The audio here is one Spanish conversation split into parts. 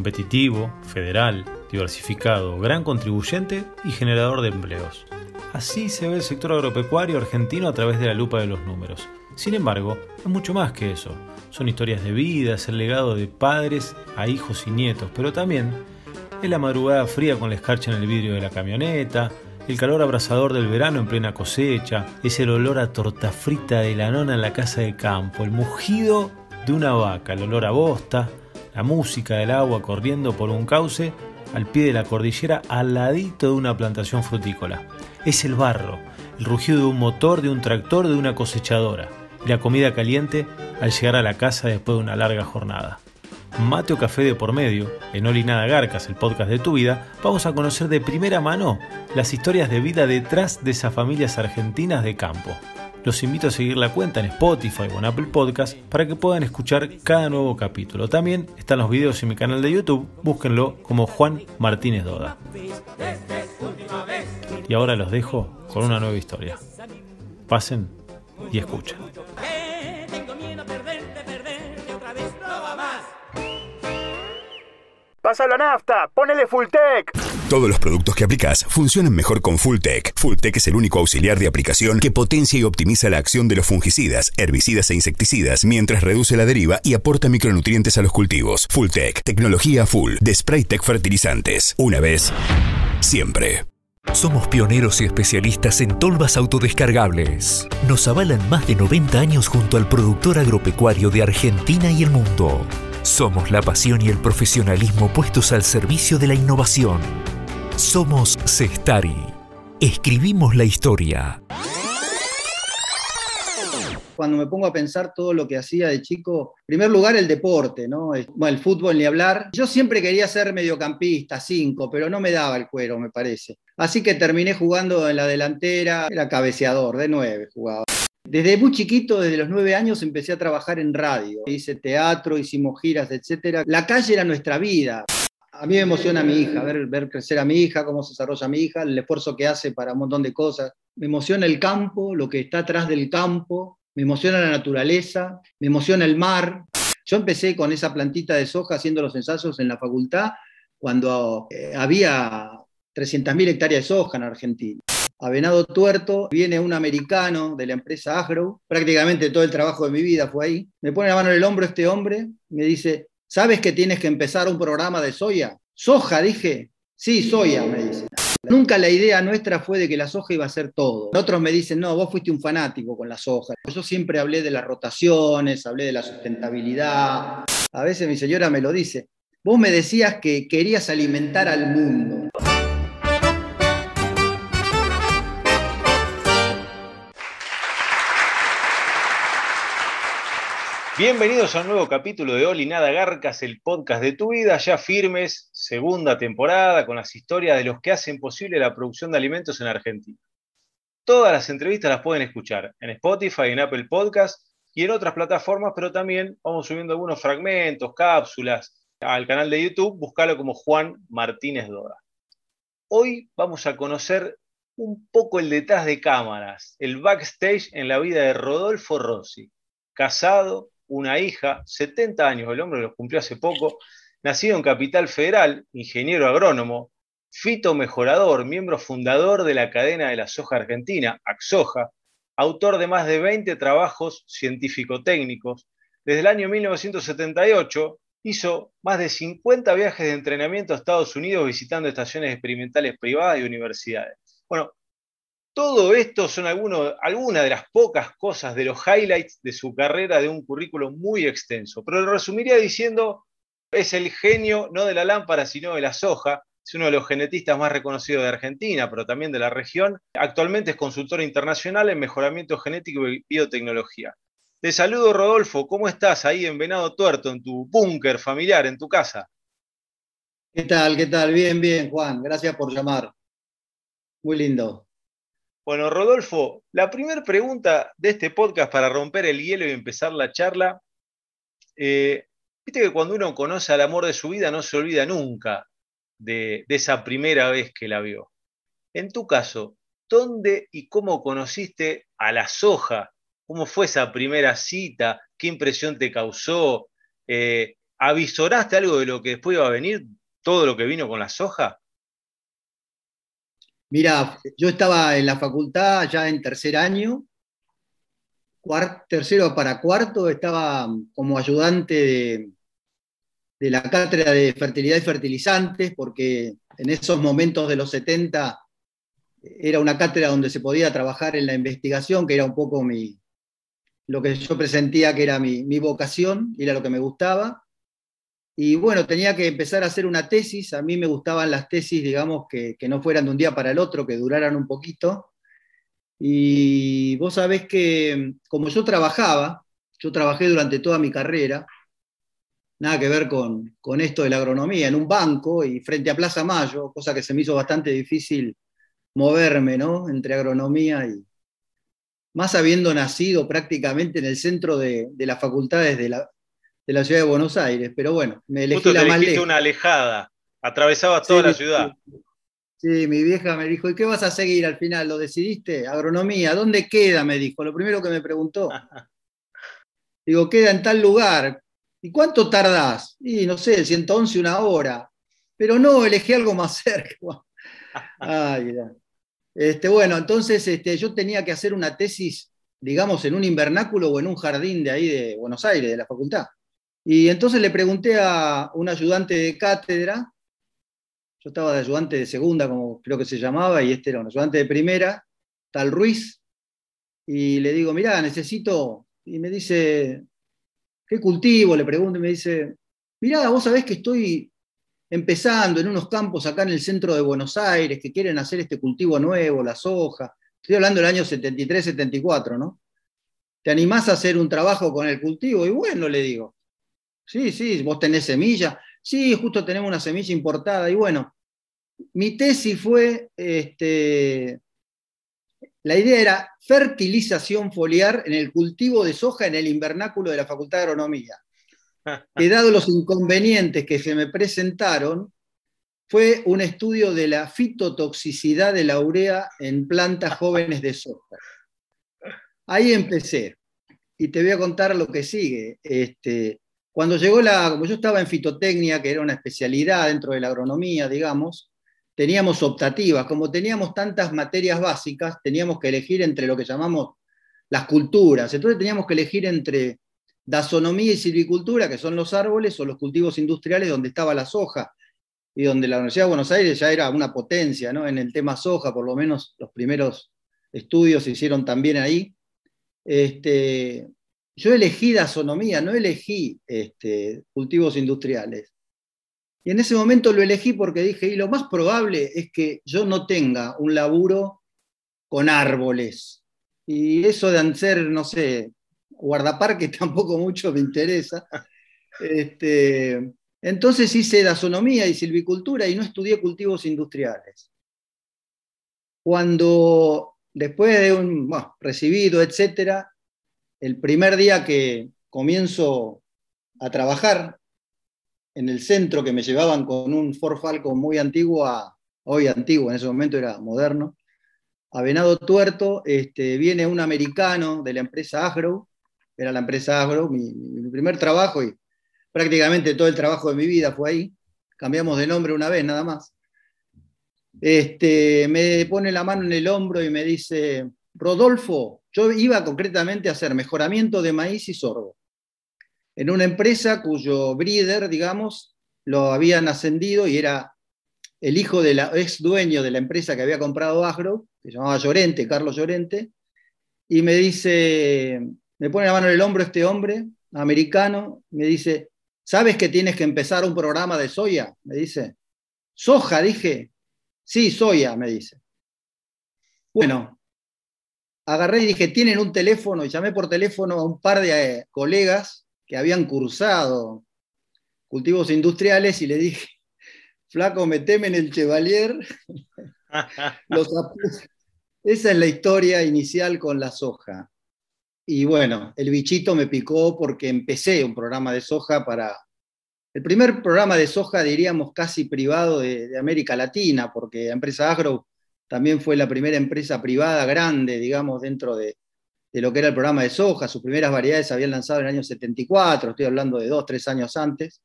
competitivo, federal, diversificado, gran contribuyente y generador de empleos. Así se ve el sector agropecuario argentino a través de la lupa de los números. Sin embargo, es mucho más que eso. Son historias de vida, el legado de padres a hijos y nietos, pero también es la madrugada fría con la escarcha en el vidrio de la camioneta, el calor abrasador del verano en plena cosecha, es el olor a torta frita de la nona en la casa de campo, el mugido de una vaca, el olor a bosta, la música del agua corriendo por un cauce al pie de la cordillera al ladito de una plantación frutícola. Es el barro, el rugido de un motor, de un tractor, de una cosechadora la comida caliente al llegar a la casa después de una larga jornada. Mate o café de por medio, en Olinada Garcas, el podcast de tu vida, vamos a conocer de primera mano las historias de vida detrás de esas familias argentinas de campo. Los invito a seguir la cuenta en Spotify o en Apple Podcast para que puedan escuchar cada nuevo capítulo. También están los videos en mi canal de YouTube, búsquenlo como Juan Martínez Doda. Y ahora los dejo con una nueva historia. Pasen y escuchen. Pasa la nafta, ponele Fulltech. Todos los productos que aplicas funcionan mejor con Fulltech. Fulltech es el único auxiliar de aplicación que potencia y optimiza la acción de los fungicidas, herbicidas e insecticidas mientras reduce la deriva y aporta micronutrientes a los cultivos. Fulltech, tecnología full de Spraytech Fertilizantes. Una vez, siempre. Somos pioneros y especialistas en tolvas autodescargables. Nos avalan más de 90 años junto al productor agropecuario de Argentina y el mundo. Somos la pasión y el profesionalismo puestos al servicio de la innovación. Somos Cestari. Escribimos la historia. Cuando me pongo a pensar todo lo que hacía de chico, en primer lugar el deporte, ¿no? El fútbol ni hablar. Yo siempre quería ser mediocampista, cinco, pero no me daba el cuero, me parece. Así que terminé jugando en la delantera, era cabeceador, de nueve jugaba. Desde muy chiquito, desde los nueve años, empecé a trabajar en radio. Hice teatro, hicimos giras, etc. La calle era nuestra vida. A mí me emociona mi hija, ver, ver crecer a mi hija, cómo se desarrolla mi hija, el esfuerzo que hace para un montón de cosas. Me emociona el campo, lo que está atrás del campo, me emociona la naturaleza, me emociona el mar. Yo empecé con esa plantita de soja haciendo los ensayos en la facultad cuando eh, había 300.000 hectáreas de soja en Argentina a Venado Tuerto, viene un americano de la empresa Agro, prácticamente todo el trabajo de mi vida fue ahí, me pone la mano en el hombro este hombre, me dice, ¿sabes que tienes que empezar un programa de soya? ¿Soja? Dije, sí, soya, me dice. Nunca la idea nuestra fue de que la soja iba a ser todo. Otros me dicen, no, vos fuiste un fanático con la soja. Yo siempre hablé de las rotaciones, hablé de la sustentabilidad. A veces mi señora me lo dice, vos me decías que querías alimentar al mundo. Bienvenidos a un nuevo capítulo de Oli Nada Garcas, el podcast de tu vida, ya firmes, segunda temporada, con las historias de los que hacen posible la producción de alimentos en Argentina. Todas las entrevistas las pueden escuchar en Spotify, en Apple Podcast y en otras plataformas, pero también vamos subiendo algunos fragmentos, cápsulas al canal de YouTube, buscalo como Juan Martínez Doda. Hoy vamos a conocer un poco el detrás de cámaras, el backstage en la vida de Rodolfo Rossi, casado, una hija, 70 años, el hombre los cumplió hace poco, nacido en Capital Federal, ingeniero agrónomo, fitomejorador, miembro fundador de la cadena de la soja argentina, Axoja, autor de más de 20 trabajos científico-técnicos. Desde el año 1978 hizo más de 50 viajes de entrenamiento a Estados Unidos visitando estaciones experimentales privadas y universidades. Bueno, todo esto son algunas de las pocas cosas de los highlights de su carrera de un currículo muy extenso. Pero lo resumiría diciendo, es el genio no de la lámpara, sino de la soja. Es uno de los genetistas más reconocidos de Argentina, pero también de la región. Actualmente es consultor internacional en mejoramiento genético y biotecnología. Te saludo, Rodolfo. ¿Cómo estás ahí en Venado Tuerto, en tu búnker familiar, en tu casa? ¿Qué tal? ¿Qué tal? Bien, bien, Juan. Gracias por llamar. Muy lindo. Bueno, Rodolfo, la primera pregunta de este podcast para romper el hielo y empezar la charla, eh, viste que cuando uno conoce al amor de su vida no se olvida nunca de, esa primera vez que la vio. En tu caso, ¿dónde y cómo conociste a la soja? ¿Cómo fue esa primera cita? ¿Qué impresión te causó? Eh, ¿avisoraste algo de lo que después iba a venir? ¿Todo lo que vino con la soja? Mira, yo estaba en la facultad ya en tercer año, tercero para cuarto, estaba como ayudante de, de la cátedra de fertilidad y fertilizantes, porque en esos momentos de los 70 era una cátedra donde se podía trabajar en la investigación, que era un poco mi, lo que yo presentía que era mi, mi vocación, era lo que me gustaba. Y bueno, tenía que empezar a hacer una tesis. A mí me gustaban las tesis, digamos, que, que no fueran de un día para el otro, que duraran un poquito. Y vos sabés que como yo trabajaba, yo trabajé durante toda mi carrera, nada que ver con, con, esto de la agronomía, en un banco y frente a Plaza Mayo, cosa que se me hizo bastante difícil moverme, ¿no? Entre agronomía y, más habiendo nacido prácticamente en el centro de, de las facultades de la, de la, ciudad de Buenos Aires, pero bueno, me elegí Justo la te más lejos. una alejada, atravesabas toda Sí, la ciudad. Sí, mi vieja me dijo, ¿y qué vas a seguir al final? ¿Lo decidiste? Agronomía, ¿dónde queda? Me dijo, lo primero que me preguntó. Digo, queda en tal lugar. ¿Y cuánto tardás? Y no sé, el 111, una hora. Pero no, elegí algo más cerca. Ay. Este, bueno, entonces este, yo tenía que hacer una tesis, digamos, en un invernáculo o en un jardín de ahí de Buenos Aires, de la facultad. Y entonces le pregunté a un ayudante de cátedra, yo estaba de ayudante de segunda, como creo que se llamaba, y este era un ayudante de primera, tal Ruiz, y le digo, mirá, necesito, y me dice, ¿qué cultivo? Le pregunto y me dice, mirá, vos sabés que estoy empezando en unos campos acá en el centro de Buenos Aires que quieren hacer este cultivo nuevo, la soja. Estoy hablando del año 73, 74, ¿no? ¿Te animás a hacer un trabajo con el cultivo? Y bueno, le digo, sí, sí, vos tenés semilla. Sí, justo tenemos una semilla importada. Y bueno, mi tesis fue, este, la idea era fertilización foliar en el cultivo de soja en el invernáculo de la Facultad de Agronomía que dado los inconvenientes que se me presentaron, fue un estudio de la fitotoxicidad de la urea en plantas jóvenes de soja. Ahí empecé. Y te voy a contar lo que sigue. Este, cuando llegó la, como yo estaba en fitotecnia, que era una especialidad dentro de la agronomía, digamos, teníamos optativas. Como teníamos tantas materias básicas, teníamos que elegir entre lo que llamamos las culturas. Entonces teníamos que elegir entre dasonomía y silvicultura, que son los árboles, o los cultivos industriales donde estaba la soja, y donde la Universidad de Buenos Aires ya era una potencia en el tema soja, por lo menos los primeros estudios se hicieron también ahí. Este, yo elegí dasonomía, no elegí este, cultivos industriales. Y en ese momento lo elegí porque dije, y lo más probable es que yo no tenga un laburo con árboles. Y eso de ser, no sé, guardaparque tampoco mucho me interesa. Este, entonces hice dasonomía y silvicultura y no estudié cultivos industriales. Cuando, después de un recibido, etcétera, el primer día que comienzo a trabajar en el centro que me llevaban con un Ford Falcon muy antiguo, a, hoy antiguo, en ese momento era moderno, a Venado Tuerto, este, viene un americano de la empresa Agro, era la empresa Agro, mi, mi, primer trabajo y prácticamente todo el trabajo de mi vida fue ahí. Cambiamos de nombre una vez nada más. Este, me pone la mano en el hombro y me dice, Rodolfo, yo iba concretamente a hacer mejoramiento de maíz y sorgo en una empresa cuyo breeder, digamos, lo habían ascendido y era el hijo del ex dueño de la empresa que había comprado Agro, que se llamaba Llorente, Carlos Llorente, y me dice, me pone la mano en el hombro este hombre, americano, me dice, ¿sabes que tienes que empezar un programa de soya? Me dice, soja, dije, sí, soya, me dice. Bueno, agarré y dije, ¿tienen un teléfono? Y llamé por teléfono a un par de eh, colegas que habían cursado cultivos industriales y le dije, flaco, meteme en el Chevalier. Los Esa es la historia inicial con la soja. Y bueno, el bichito me picó porque empecé un programa de soja para... El primer programa de soja, diríamos, casi privado de, de América Latina, porque la empresa Agro también fue la primera empresa privada grande, digamos, dentro de, de lo que era el programa de soja. Sus primeras variedades se habían lanzado en el año 74, estoy hablando de dos, tres años antes.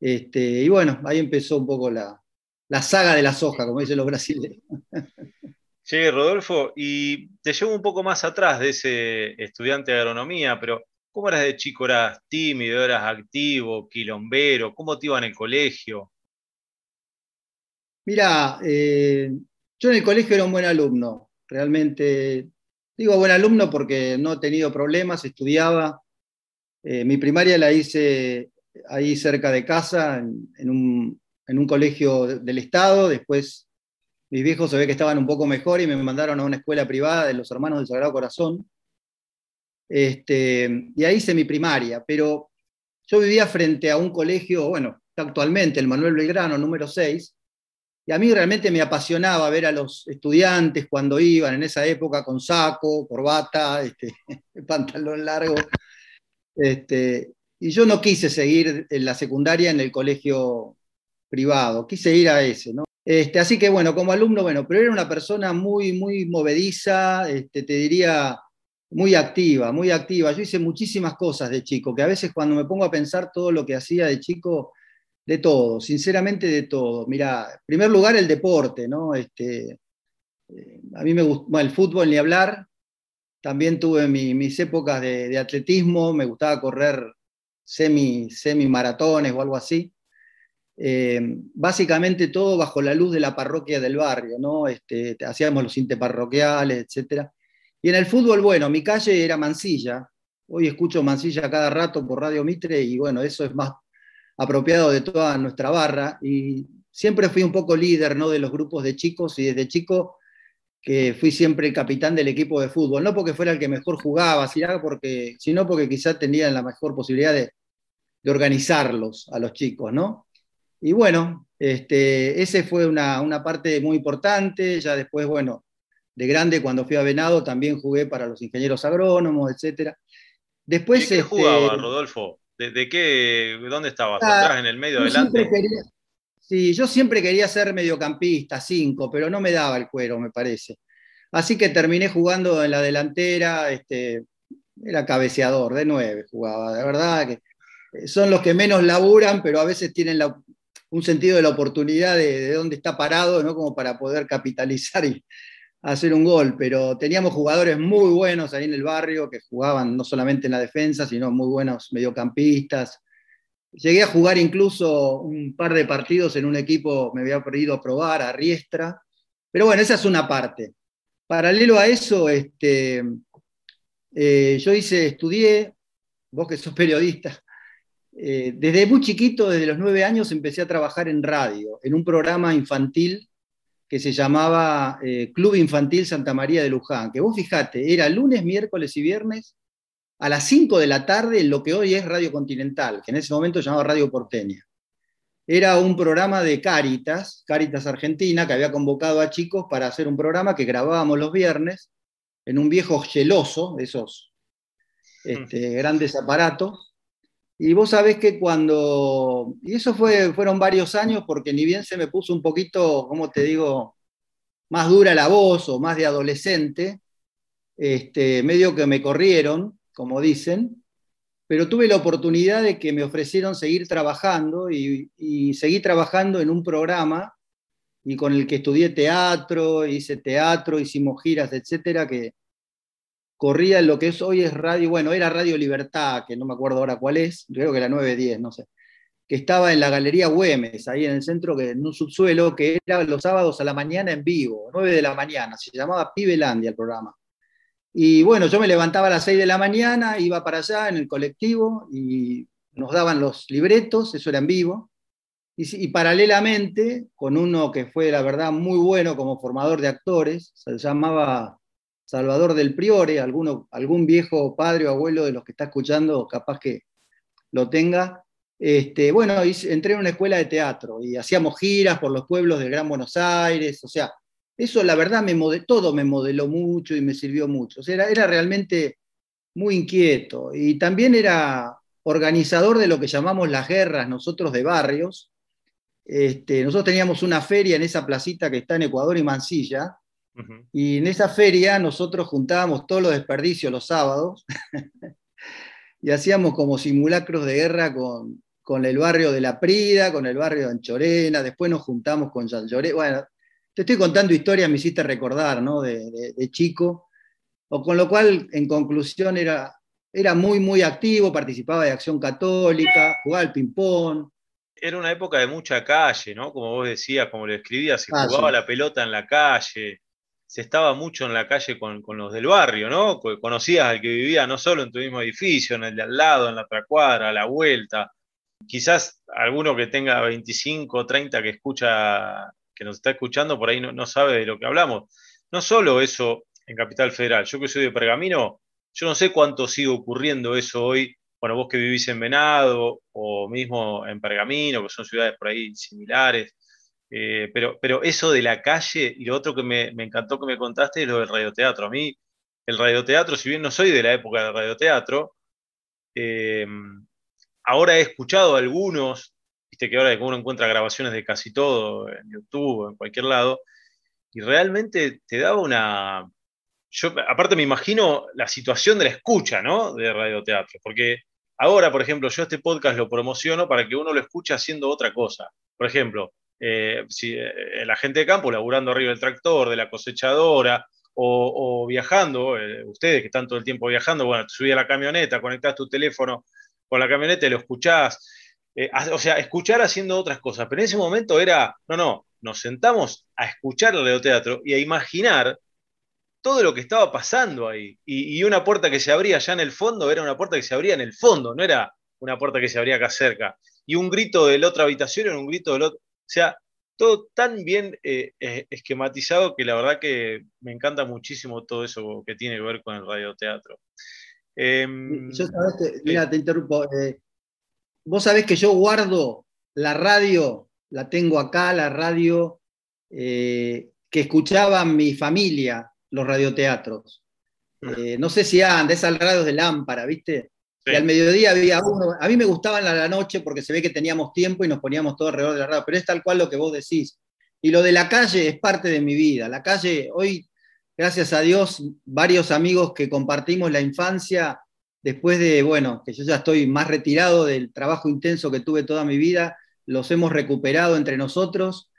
Este, y bueno, ahí empezó un poco la, la saga de la soja, como dicen los brasileños. Che, Rodolfo, y te llevo un poco más atrás de ese estudiante de agronomía, pero ¿cómo eras de chico? ¿Eras tímido, eras activo, quilombero? ¿Cómo te iba en el colegio? Mira, eh, yo en el colegio era un buen alumno, realmente. Digo buen alumno porque no he tenido problemas, estudiaba. Eh, mi primaria la hice ahí cerca de casa, en, un, en un colegio del Estado, después mis viejos se ve que estaban un poco mejor y me mandaron a una escuela privada de los hermanos del Sagrado Corazón. Este, y ahí hice mi primaria, pero yo vivía frente a un colegio, bueno, actualmente el Manuel Belgrano, número 6, y a mí realmente me apasionaba ver a los estudiantes cuando iban en esa época con saco, corbata, este, pantalón largo. Este, y yo no quise seguir en la secundaria en el colegio privado, quise ir a ese. Este, así que bueno, como alumno, bueno, pero era una persona muy, muy movediza, te diría, muy activa, muy activa. Yo hice muchísimas cosas de chico, que a veces cuando me pongo a pensar todo lo que hacía de chico, de todo, sinceramente de todo. Mira, en primer lugar el deporte, ¿no? Este, eh, a mí me gusta, el fútbol ni hablar. También tuve mis épocas de, atletismo, me gustaba correr semi, semi maratones o algo así. Eh, básicamente todo bajo la luz de la parroquia del barrio, ¿no? Este, hacíamos los interparroquiales, etc. Y en el fútbol, bueno, mi calle era Mansilla. Hoy escucho Mansilla cada rato por Radio Mitre y bueno, eso es más apropiado de toda nuestra barra. Y siempre fui un poco líder ¿no? de los grupos de chicos y desde chico que fui siempre el capitán del equipo de fútbol, no porque fuera el que mejor jugaba, sino porque, sino porque quizás tenía la mejor posibilidad de, de organizarlos a los chicos, ¿no? Y bueno, este, ese fue una, parte muy importante. Ya después, bueno, de grande, cuando fui a Venado, también jugué para los ingenieros agrónomos, etc. Después, ¿De qué jugaba, este, Rodolfo? ¿De, qué, dónde estabas? Ah, ¿Atrás, en el medio, adelante? sí, yo siempre quería ser mediocampista, cinco, pero no me daba el cuero, me parece. Así que terminé jugando en la delantera, este, era cabeceador, de nueve jugaba. De verdad que eh, son los que menos laburan, pero a veces tienen la, un sentido de la oportunidad de, dónde está parado, ¿no? como para poder capitalizar y hacer un gol. Pero teníamos jugadores muy buenos ahí en el barrio que jugaban no solamente en la defensa, sino muy buenos mediocampistas. Llegué a jugar incluso un par de partidos en un equipo, me había perdido a probar, a Riestra. Pero bueno, esa es una parte. Paralelo a eso, este, eh, yo hice, estudié, vos que sos periodista, eh, desde muy chiquito, desde los nueve años, empecé a trabajar en radio, en un programa infantil que se llamaba eh, Club Infantil Santa María de Luján, que vos fijate, era lunes, miércoles y viernes a las 5 de la tarde en lo que hoy es Radio Continental, que en ese momento se llamaba Radio Porteña. Era un programa de Cáritas, Cáritas Argentina, que había convocado a chicos para hacer un programa que grabábamos los viernes en un viejo geloso, de esos este, grandes aparatos, y vos sabés que cuando, y eso fue, fueron varios años porque ni bien se me puso un poquito, como te digo, más dura la voz o más de adolescente, este, medio que me corrieron, como dicen, pero tuve la oportunidad de que me ofrecieron seguir trabajando y, y seguí trabajando en un programa y con el que estudié teatro, hice teatro, hicimos giras, etcétera, que, corría en lo que es, hoy es radio, bueno, era Radio Libertad, que no me acuerdo ahora cuál es, creo que era 910, no sé, que estaba en la Galería Güemes, ahí en el centro, que, en un subsuelo, que era los sábados a la mañana en vivo, 9 de la mañana, se llamaba Pibelandia el programa. Y bueno, yo me levantaba a las 6 de la mañana, iba para allá en el colectivo y nos daban los libretos, eso era en vivo. Y, y, paralelamente, con uno que fue, la verdad, muy bueno como formador de actores, se llamaba Salvador del Priore, alguno, algún viejo padre o abuelo de los que está escuchando, capaz que lo tenga. Este, bueno, entré en una escuela de teatro y hacíamos giras por los pueblos del Gran Buenos Aires, o sea, eso la verdad me todo me modeló mucho y me sirvió mucho. O sea, era, era realmente muy inquieto y también era organizador de lo que llamamos las guerras nosotros de barrios. Este, nosotros teníamos una feria en esa placita que está en Ecuador y Mansilla, y en esa feria nosotros juntábamos todos los desperdicios los sábados y hacíamos como simulacros de guerra con, con el barrio de La Prida, con el barrio de Anchorena, después nos juntamos con San Bueno, te estoy contando historias, me hiciste recordar, ¿no? De, chico. O con lo cual, en conclusión, era, era muy, muy activo, participaba de Acción Católica, jugaba al ping-pong. Era una época de mucha calle, ¿no? Como vos decías, como lo escribías, se jugaba la pelota en la calle, se estaba mucho en la calle con, los del barrio, ¿no? Conocías al que vivía no solo en tu mismo edificio, en el de al lado, en la otra cuadra, a la vuelta. Quizás alguno que tenga 25 o 30 que escucha, que nos está escuchando, por ahí no, sabe de lo que hablamos. No solo eso en Capital Federal, yo que soy de Pergamino, yo no sé cuánto sigue ocurriendo eso hoy. Bueno, vos que vivís en Venado o mismo en Pergamino, que son ciudades por ahí similares, eh, pero, pero eso de la calle y lo otro que me, encantó que me contaste es lo del radioteatro. A mí, el radioteatro, si bien no soy de la época del radioteatro, eh, ahora he escuchado algunos, viste que ahora uno encuentra grabaciones de casi todo en YouTube, en cualquier lado, y realmente te daba una... Yo, aparte me imagino la situación de la escucha, ¿no? De radioteatro, porque ahora, por ejemplo, yo este podcast lo promociono para que uno lo escuche haciendo otra cosa. Por ejemplo, eh, si, eh, la gente de campo laburando arriba del tractor, de la cosechadora, o, viajando, eh, ustedes que están todo el tiempo viajando, bueno, te subís a la camioneta, conectás tu teléfono con la camioneta y lo escuchás. o sea, escuchar haciendo otras cosas. Pero en ese momento era, no, no, nos sentamos a escuchar el radioteatro y a imaginar todo lo que estaba pasando ahí. Y, y, una puerta que se abría allá en el fondo era una puerta que se abría en el fondo, no era una puerta que se abría acá cerca. Y un grito de la otra habitación era un grito del otro. O sea, todo tan bien eh, eh, esquematizado que la verdad que me encanta muchísimo todo eso que tiene que ver con el radioteatro. Em, yo sabés mira, te interrumpo. Eh, vos sabés que yo guardo la radio, la tengo acá, la radio que escuchaba mi familia, los radioteatros. Mm. no sé si andan, de esas radios de lámpara, ¿viste? Y al mediodía había uno. A mí me gustaban a la noche porque se ve que teníamos tiempo y nos poníamos todo alrededor de la radio, pero es tal cual lo que vos decís. Y lo de la calle es parte de mi vida. La calle, hoy, gracias a Dios, varios amigos que compartimos la infancia, después de, bueno, que yo ya estoy más retirado del trabajo intenso que tuve toda mi vida, los hemos recuperado entre nosotros.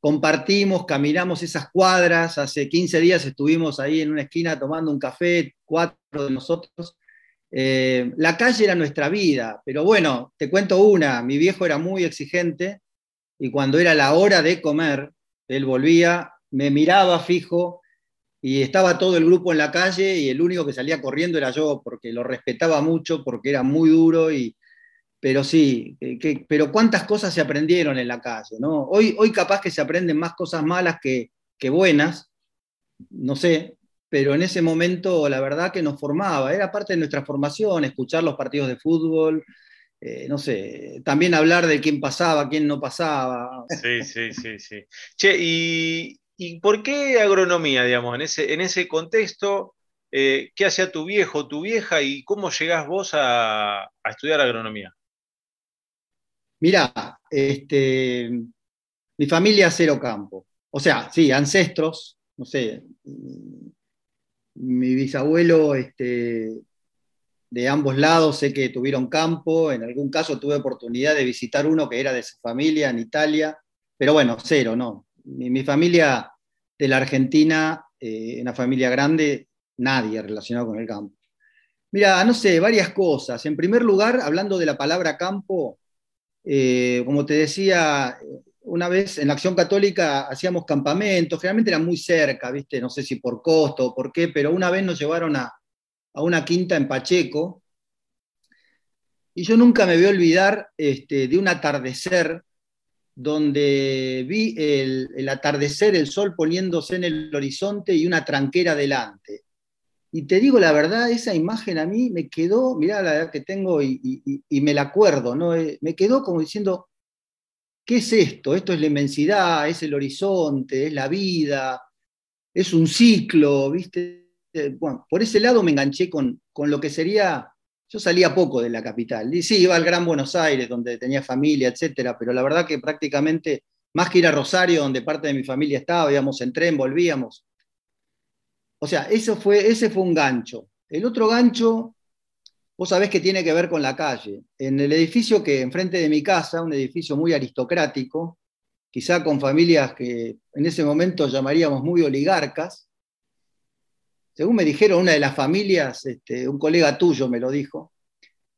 Compartimos, caminamos esas cuadras. Hace 15 días estuvimos ahí en una esquina tomando un café, cuatro de nosotros eh, la calle era nuestra vida, pero bueno, te cuento una, mi viejo era muy exigente y cuando era la hora de comer, él volvía, me miraba fijo y estaba todo el grupo en la calle y el único que salía corriendo era yo porque lo respetaba mucho, porque era muy duro y... Pero sí, pero cuántas cosas se aprendieron en la calle, ¿no? Hoy, hoy capaz que se aprenden más cosas malas que, que buenas, no sé, pero en ese momento la verdad que nos formaba, era parte de nuestra formación, escuchar los partidos de fútbol, eh, no sé, también hablar de quién pasaba, quién no pasaba. Sí, sí, sí, sí. Che, ¿y, por qué agronomía, digamos, en ese, en ese contexto? Eh, ¿Qué hacía tu viejo, tu vieja y cómo llegás vos a, estudiar agronomía? Mirá, este, mi familia cero campo. O sea, sí, ancestros, no sé, mi bisabuelo este, de ambos lados sé que tuvieron campo, en algún caso tuve oportunidad de visitar uno que era de su familia en Italia, pero bueno, cero, no. Mi, familia de la Argentina, eh, una familia grande, nadie relacionado con el campo. Mira, no sé, varias cosas. En primer lugar, hablando de la palabra campo, eh, como te decía, una vez en la Acción Católica hacíamos campamentos, generalmente era muy cerca, ¿viste? No sé si por costo o por qué, pero una vez nos llevaron a, una quinta en Pacheco y yo nunca me voy a olvidar este, de un atardecer donde vi el, atardecer, el sol poniéndose en el horizonte y una tranquera delante. Y te digo la verdad, esa imagen a mí me quedó, mirá la edad que tengo y, y me la acuerdo, ¿no? Eh, me quedó como diciendo, ¿Qué es esto? Esto es la inmensidad, es el horizonte, es la vida, es un ciclo, ¿viste? Eh, bueno, por ese lado me enganché con, con lo que sería, yo salía poco de la capital, y sí, iba al Gran Buenos Aires, donde tenía familia, etcétera, pero la verdad que prácticamente, más que ir a Rosario, donde parte de mi familia estaba, íbamos en tren, volvíamos. O sea, eso fue, ese fue un gancho. El otro gancho vos sabés que tiene que ver con la calle. En el edificio que enfrente de mi casa, un edificio muy aristocrático, quizá con familias que en ese momento llamaríamos muy oligarcas, según me dijeron, una de las familias, este, un colega tuyo me lo dijo,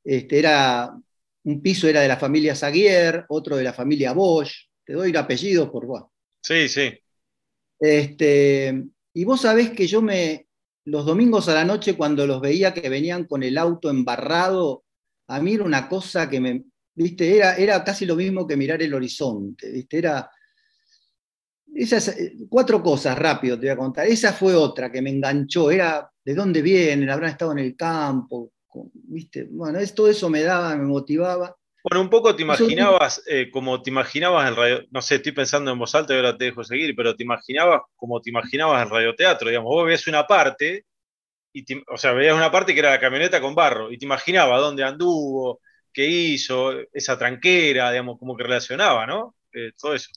este, era, un piso era de la familia Zaguier, otro de la familia Bosch, te doy el apellido por vos. Sí, sí. Este, y vos sabés que yo me, los domingos a la noche, cuando los veía que venían con el auto embarrado, a mí era una cosa que me, viste, era, era casi lo mismo que mirar el horizonte, viste, era... Esas eh, cuatro cosas rápido te voy a contar. Esa fue otra que me enganchó, era de dónde vienen, habrán estado en el campo, ¿viste? Bueno, todo eso me daba, me motivaba. Bueno, un poco te imaginabas, eh, como te imaginabas el radio, no sé, estoy pensando en voz alta y ahora te dejo seguir, pero te imaginabas como te imaginabas el radioteatro, digamos, vos ves una parte, y o sea, veías una parte que era la camioneta con barro, y te imaginabas dónde anduvo, qué hizo, esa tranquera, digamos, como que relacionaba, ¿no? Eh, todo eso.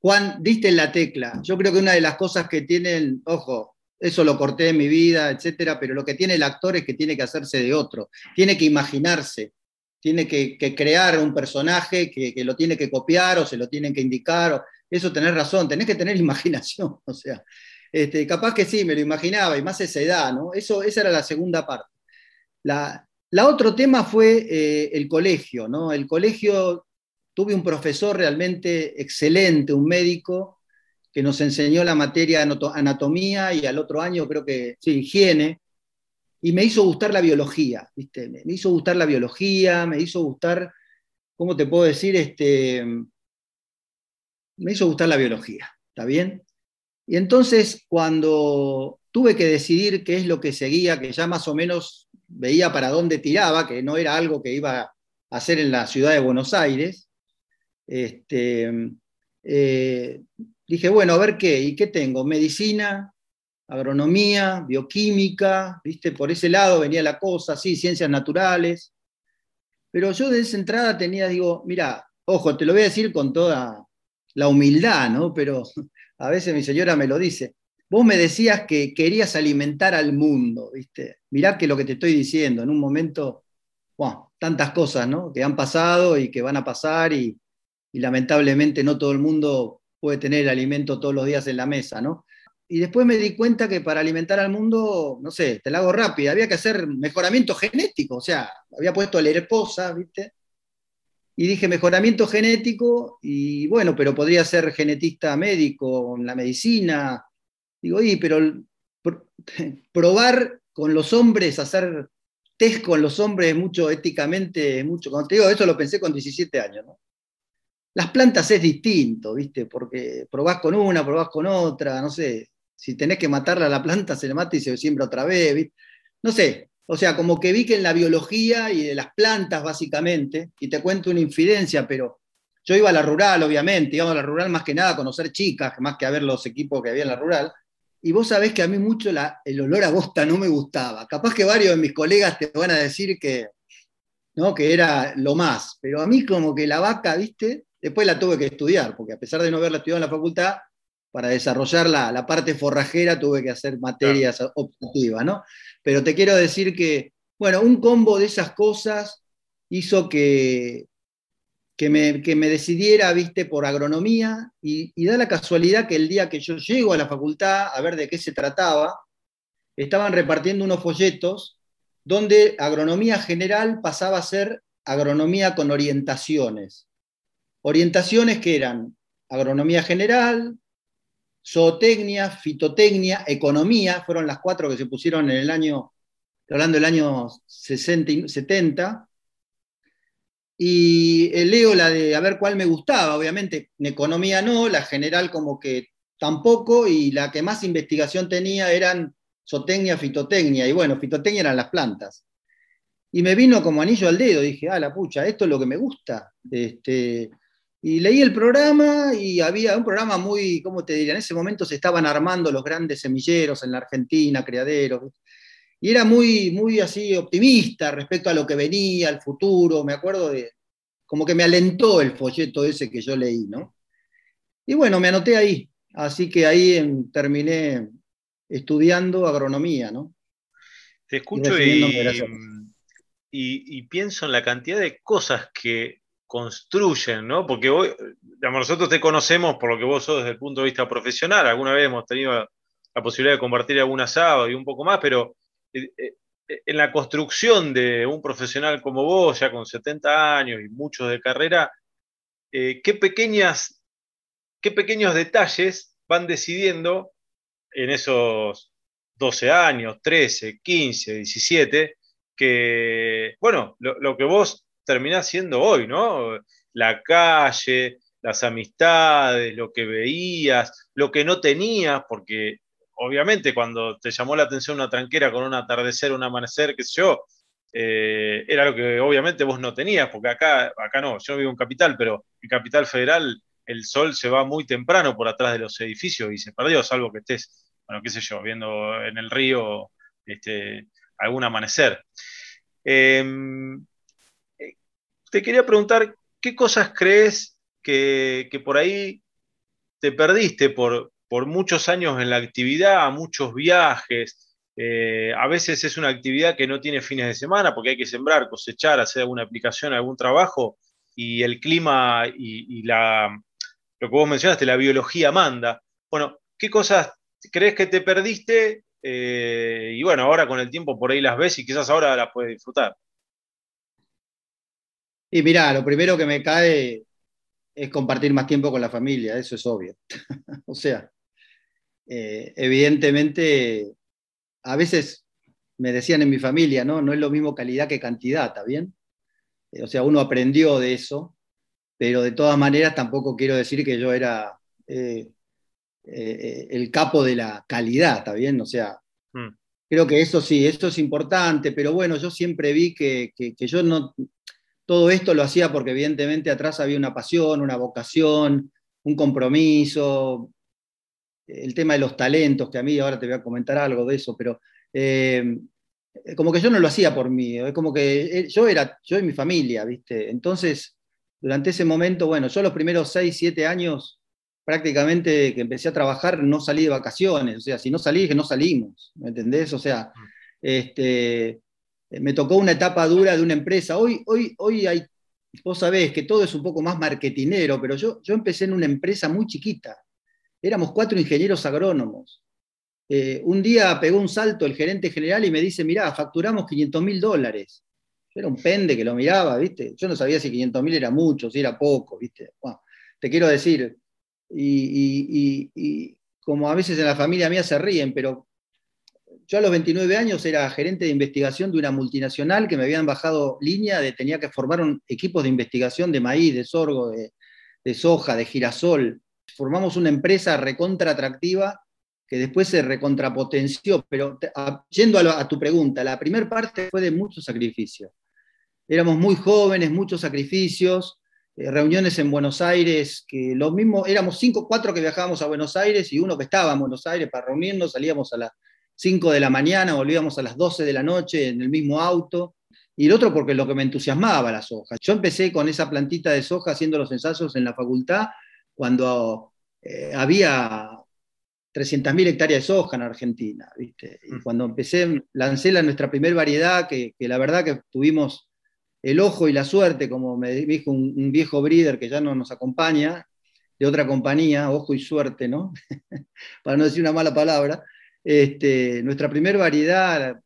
Juan, diste en la tecla. Yo creo que una de las cosas que tienen, ojo, eso lo corté en mi vida, etcétera, pero lo que tiene el actor es que tiene que hacerse de otro, tiene que imaginarse tiene que, crear un personaje que, lo tiene que copiar o se lo tienen que indicar. eso tenés razón, tenés que tener imaginación. O sea, este, capaz que sí, me lo imaginaba, y más esa edad, ¿no? Eso, esa era la segunda parte. La, otro tema fue eh, el colegio, ¿no? El colegio, tuve un profesor realmente excelente, un médico, que nos enseñó la materia anatomía y al otro año creo que, sí, higiene, y me hizo gustar la biología, ¿viste? Me hizo gustar la biología, me hizo gustar, ¿cómo te puedo decir? Este, me hizo gustar la biología, ¿está bien? Y entonces cuando tuve que decidir qué es lo que seguía, que ya más o menos veía para dónde tiraba, que no era algo que iba a hacer en la ciudad de Buenos Aires, este, eh, dije, bueno, a ver qué, ¿y qué tengo? Medicina, agronomía, bioquímica, ¿viste? Por ese lado venía la cosa, sí, ciencias naturales. Pero yo de esa entrada tenía, digo, mira, ojo, te lo voy a decir con toda la humildad, ¿no? Pero a veces mi señora me lo dice. Vos me decías que querías alimentar al mundo, ¿viste? Mirá que lo que te estoy diciendo, en un momento, bueno, tantas cosas, ¿no? Que han pasado y que van a pasar y, y lamentablemente no todo el mundo puede tener el alimento todos los días en la mesa, ¿no? Y después me di cuenta que para alimentar al mundo, no sé, te la hago rápida, había que hacer mejoramiento genético, o sea, había puesto a la esposa, ¿viste? Y dije mejoramiento genético, y bueno, pero podría ser genetista médico en la medicina. Digo, y pero probar con los hombres, hacer test con los hombres mucho éticamente, mucho, cuando te digo eso lo pensé con 17 años. Las plantas es distinto, ¿viste? Porque probás con una, probás con otra, no sé, si tenés que matarla a la planta, se le mata y se siembra otra vez. No sé, o sea, como que vi que en la biología y de las plantas, básicamente, y te cuento una infidencia, pero yo iba a la rural, obviamente, iba a la rural más que nada a conocer chicas, más que a ver los equipos que había en la rural. Y vos sabés que a mí mucho el olor a bosta no me gustaba. Capaz que varios de mis colegas te van a decir que, ¿no? que era lo más, pero a mí como que la vaca, ¿viste? Después la tuve que estudiar, porque a pesar de no haberla estudiado en la facultad, para desarrollar la, parte forrajera tuve que hacer materias optativas, ¿no? Pero te quiero decir que, bueno, un combo de esas cosas hizo que, que, me, decidiera, viste, por agronomía y, y da la casualidad que el día que yo llego a la facultad a ver de qué se trataba, estaban repartiendo unos folletos donde agronomía general pasaba a ser agronomía con orientaciones. Orientaciones que eran agronomía general, zootecnia, fitotecnia, economía, fueron las cuatro que se pusieron en el año, hablando del año 60 y 70. Y leo la de a ver cuál me gustaba, obviamente, en economía no, la general como que tampoco, y la que más investigación tenía eran zootecnia, fitotecnia, y bueno, fitotecnia eran las plantas. Y me vino como anillo al dedo, dije, ah, la pucha, esto es lo que me gusta. Este, y leí el programa y había un programa muy, ¿cómo te diría? En ese momento se estaban armando los grandes semilleros en la Argentina, criaderos. Y era muy, muy así optimista respecto a lo que venía, al futuro. Me acuerdo de, como que me alentó el folleto ese que yo leí, ¿no? Y bueno, me anoté ahí. Así que ahí terminé estudiando agronomía, ¿no? Te escucho y, y, pienso en la cantidad de cosas que construyen, ¿no? Porque hoy, nosotros te conocemos por lo que vos sos desde el punto de vista profesional, alguna vez hemos tenido la posibilidad de compartir algún asado y un poco más, pero eh, eh, en la construcción de un profesional como vos, ya con 70 años y muchos de carrera, eh, ¿qué, pequeñas, ¿qué pequeños detalles van decidiendo en esos 12 años, 13, 15, 17, que, bueno, lo, que vos terminás siendo hoy, ¿no? La calle, las amistades, lo que veías, lo que no tenías, porque obviamente cuando te llamó la atención una tranquera con un atardecer, un amanecer, qué sé yo, eh, era lo que obviamente vos no tenías, porque acá, acá no, yo vivo en Capital, pero en Capital Federal el sol se va muy temprano por atrás de los edificios y se perdió, salvo que estés, bueno, qué sé yo, viendo en el río este, algún amanecer. Em, te quería preguntar, ¿qué cosas crees que, que por ahí te perdiste por, por muchos años en la actividad, muchos viajes. Eh, a veces es una actividad que no tiene fines de semana porque hay que sembrar, cosechar, hacer alguna aplicación, algún trabajo y el clima y, lo que vos mencionaste, la biología manda. Bueno, ¿qué cosas crees que te perdiste? Eh, y bueno, ahora con el tiempo por ahí las ves y quizás ahora las puedes disfrutar. Y mirá, lo primero que me cae es compartir más tiempo con la familia, eso es obvio. o sea, eh, evidentemente, a veces me decían en mi familia, ¿no? No es lo mismo calidad que cantidad, ¿está bien? Eh, o sea, uno aprendió de eso, pero de todas maneras tampoco quiero decir que yo era eh, el capo de la calidad, ¿está bien? O sea, hmm. creo que eso sí, esto es importante, pero bueno, yo siempre vi que, que, yo no, todo esto lo hacía porque evidentemente atrás había una pasión, una vocación, un compromiso, el tema de los talentos, que a mí ahora te voy a comentar algo de eso, pero eh, como que yo no lo hacía por mí, es como que eh, yo era yo y mi familia, ¿viste? Entonces, durante ese momento, bueno, yo los primeros 6, 7 años, prácticamente que empecé a trabajar, no salí de vacaciones, o sea, si no salí, que no salimos, ¿me entendés? O sea, este, me tocó una etapa dura de una empresa. Hoy, hoy, hoy hay, vos sabés que todo es un poco más marketinero, pero yo, yo empecé en una empresa muy chiquita, éramos cuatro ingenieros agrónomos. Eh, un día pegó un salto el gerente general y me dice, mirá, facturamos 500 mil dólares. Yo era un pende que lo miraba, ¿viste? Yo no sabía si 500 mil era mucho, si era poco, ¿viste? te quiero decir, y, como a veces en la familia mía se ríen, pero yo a los 29 años era gerente de investigación de una multinacional que me habían bajado línea tenía que formar un, equipos de investigación de maíz, de sorgo, de, soja, de girasol, formamos una empresa recontra atractiva que después se recontrapotenció, pero yendo a, tu pregunta, la primera parte fue de mucho sacrificio. Éramos muy jóvenes, muchos sacrificios, eh, reuniones en Buenos Aires, que lo mismo, éramos cinco, cuatro que viajábamos a Buenos Aires y uno que estaba en Buenos Aires para reunirnos, salíamos a las 5 de la mañana, volvíamos a las 12 de la noche en el mismo auto, y el otro porque lo que me entusiasmaba la soja. Yo empecé con esa plantita de soja haciendo los ensayos en la facultad cuando eh, había 300.000 hectáreas de soja en Argentina. ¿viste? Y mm. cuando empecé, lancé la, nuestra primera variedad, que, la verdad que tuvimos el ojo y la suerte, como me dijo un, viejo breeder que ya no nos acompaña, de otra compañía, ojo y suerte, ¿no? Para no decir una mala palabra. Este, nuestra primera variedad, la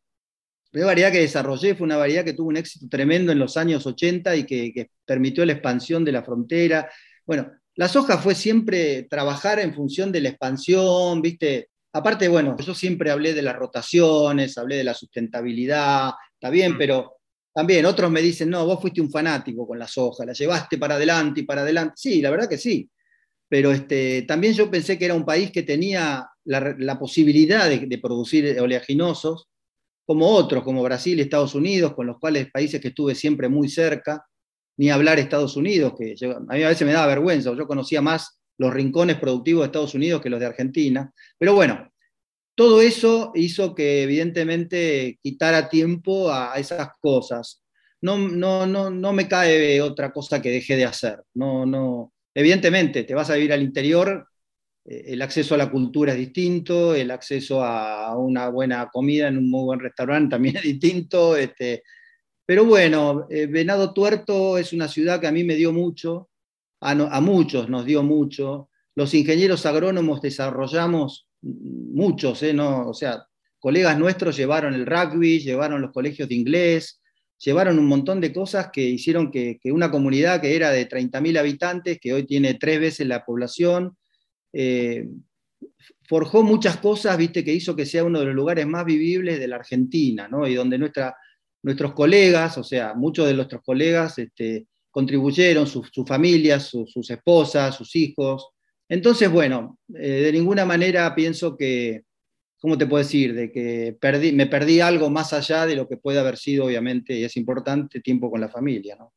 primera variedad que desarrollé fue una variedad que tuvo un éxito tremendo en los años 80 y que, que permitió la expansión de la frontera. Bueno, la soja fue siempre trabajar en función de la expansión, ¿viste? Aparte, bueno, yo siempre hablé de las rotaciones, hablé de la sustentabilidad, está bien, mm. pero también otros me dicen, no, vos fuiste un fanático con la soja, la llevaste para adelante y para adelante. Sí, la verdad que sí. Pero este, también yo pensé que era un país que tenía la, posibilidad de, producir oleaginosos, como otros, como Brasil Estados Unidos, con los cuales países que estuve siempre muy cerca ni hablar Estados Unidos, que a mí a veces me da vergüenza, yo conocía más los rincones productivos de Estados Unidos que los de Argentina. Pero bueno, todo eso hizo que evidentemente quitara tiempo a esas cosas. No, no, no, no me cae otra cosa que deje de hacer. No, no. Evidentemente, te vas a vivir al interior, el acceso a la cultura es distinto, el acceso a una buena comida en un muy buen restaurante también es distinto, este, Pero bueno, eh, Venado Tuerto es una ciudad que a mí me dio mucho, a, a muchos nos dio mucho. Los ingenieros agrónomos desarrollamos muchos, ¿eh? no, o sea, colegas nuestros llevaron el rugby, llevaron los colegios de inglés, llevaron un montón de cosas que hicieron que, una comunidad que era de 30.000 habitantes, que hoy tiene tres veces la población, eh, forjó muchas cosas, viste, que hizo que sea uno de los lugares más vivibles de la Argentina, ¿no? Y donde nuestra, nuestros colegas, o sea, muchos de nuestros colegas este, contribuyeron, sus familias, sus esposas, sus hijos. Entonces, bueno, eh, de ninguna manera pienso que, ¿cómo te puedo decir? De que perdí, me perdí algo más allá de lo que puede haber sido, obviamente, y es importante, tiempo con la familia, ¿no?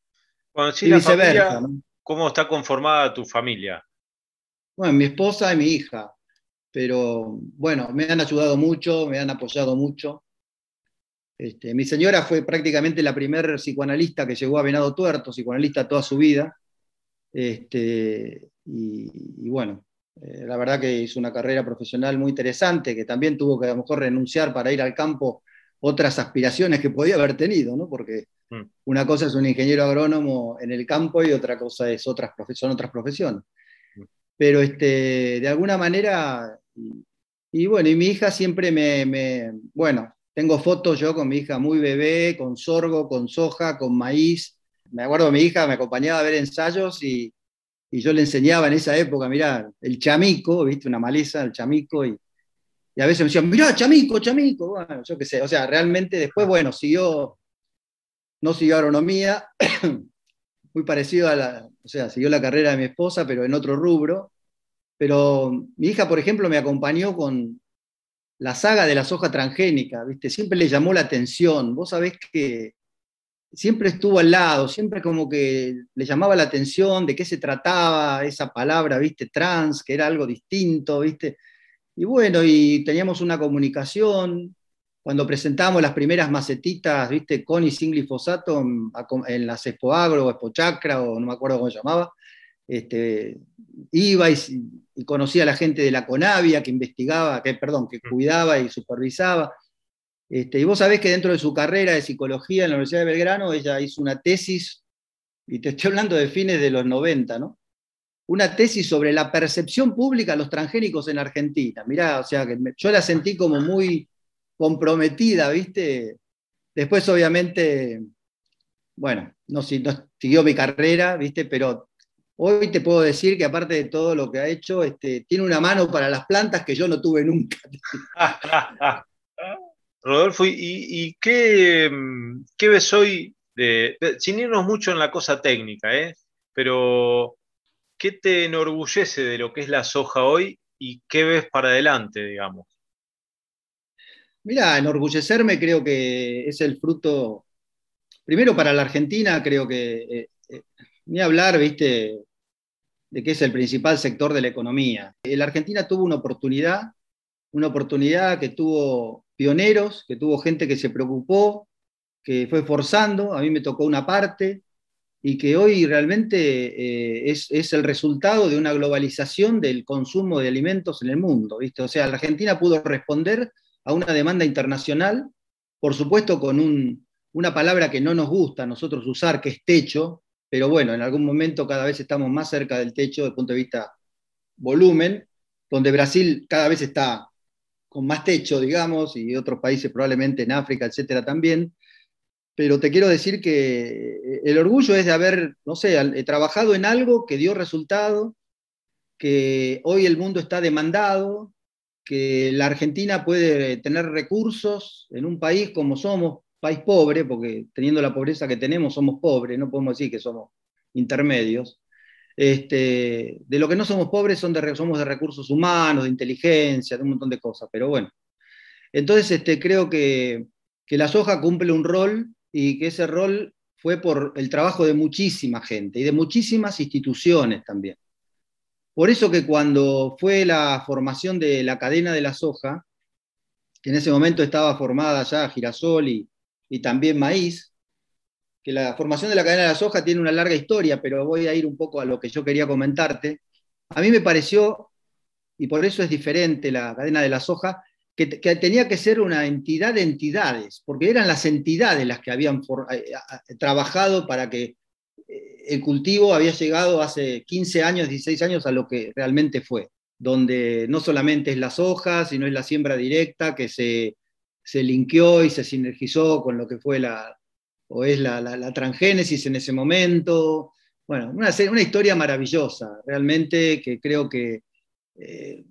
y viceversa, ¿Cómo está conformada tu familia? Bueno, mi esposa y mi hija, pero bueno, me han ayudado mucho, me han apoyado mucho. Este, mi señora fue prácticamente la primera psicoanalista que llegó a Venado Tuerto, psicoanalista toda su vida. Este, y, bueno, eh, la verdad que hizo una carrera profesional muy interesante, que también tuvo que a lo mejor renunciar para ir al campo otras aspiraciones que podía haber tenido, ¿no? porque mm. una cosa es un ingeniero agrónomo en el campo y otra cosa es otras son otras profesiones. Pero este, de alguna manera, y, bueno, y mi hija siempre me, me, bueno, tengo fotos yo con mi hija muy bebé, con sorgo, con soja, con maíz. Me acuerdo mi hija me acompañaba a ver ensayos y, y yo le enseñaba en esa época, mirá, el chamico, viste, una maleza, el chamico, y, a veces me decían, mirá, chamico, chamico, bueno, yo qué sé, o sea, realmente después, bueno, siguió, no siguió agronomía, muy parecido a la, o sea, siguió la carrera de mi esposa, pero en otro rubro, pero mi hija, por ejemplo, me acompañó con la saga de la soja transgénica, viste, siempre le llamó la atención, vos sabés que siempre estuvo al lado, siempre como que le llamaba la atención de qué se trataba esa palabra, viste, trans, que era algo distinto, viste. Y bueno, y teníamos una comunicación, cuando presentamos las primeras macetitas, viste, con y sin glifosato en las Expo Agro o Expo Chacra, o no me acuerdo cómo se llamaba, este, iba y, y, conocía a la gente de la Conavia que investigaba, que, perdón, que mm. cuidaba y supervisaba. Este, y vos sabés que dentro de su carrera de psicología en la Universidad de Belgrano, ella hizo una tesis, y te estoy hablando de fines de los 90, ¿no? Una tesis sobre la percepción pública de los transgénicos en Argentina. Mirá, o sea, que yo la sentí como muy comprometida, ¿viste? Después, obviamente, bueno, no, no siguió mi carrera, ¿viste? Pero hoy te puedo decir que aparte de todo lo que ha hecho, este, tiene una mano para las plantas que yo no tuve nunca. Rodolfo, ¿y, qué, ves hoy, de, sin irnos mucho en la cosa técnica, ¿eh? pero qué te enorgullece de lo que es la soja hoy y qué ves para adelante, digamos? Mira, enorgullecerme creo que es el fruto, primero para la Argentina, creo que, eh, eh, hablar, viste, de que es el principal sector de la economía. La Argentina tuvo una oportunidad, una oportunidad que tuvo pioneros, que tuvo gente que se preocupó, que fue forzando, a mí me tocó una parte, y que hoy realmente eh, es, el resultado de una globalización del consumo de alimentos en el mundo. ¿viste? O sea, la Argentina pudo responder a una demanda internacional, por supuesto con una palabra que no nos gusta a nosotros usar, que es techo, pero bueno, en algún momento cada vez estamos más cerca del techo desde el punto de vista volumen, donde Brasil cada vez está con más techo, digamos, y otros países probablemente en África, etcétera, también. Pero te quiero decir que el orgullo es de haber, no sé, trabajado en algo que dio resultado, que hoy el mundo está demandado, que la Argentina puede tener recursos en un país como somos, país pobre, porque teniendo la pobreza que tenemos somos pobres, no podemos decir que somos intermedios, este, de lo que no somos pobres son de, somos de recursos humanos, de inteligencia, de un montón de cosas, pero bueno. Entonces este, creo que, la soja cumple un rol y que ese rol fue por el trabajo de muchísima gente y de muchísimas instituciones también. Por eso que cuando fue la formación de la cadena de la soja, que en ese momento estaba formada ya girasol y, también maíz, que la formación de la cadena de la soja tiene una larga historia, pero voy a ir un poco a lo que yo quería comentarte. A mí me pareció, y por eso es diferente la cadena de la soja, que, tenía que ser una entidad de entidades, porque eran las entidades las que habían eh, trabajado para que el cultivo había llegado hace 15 años, 16 años a lo que realmente fue, donde no solamente es la soja, sino es la siembra directa que se, se linkeó y se sinergizó con lo que fue la, o es la, transgénesis en ese momento. Bueno, una, una, historia maravillosa, realmente que creo que eh,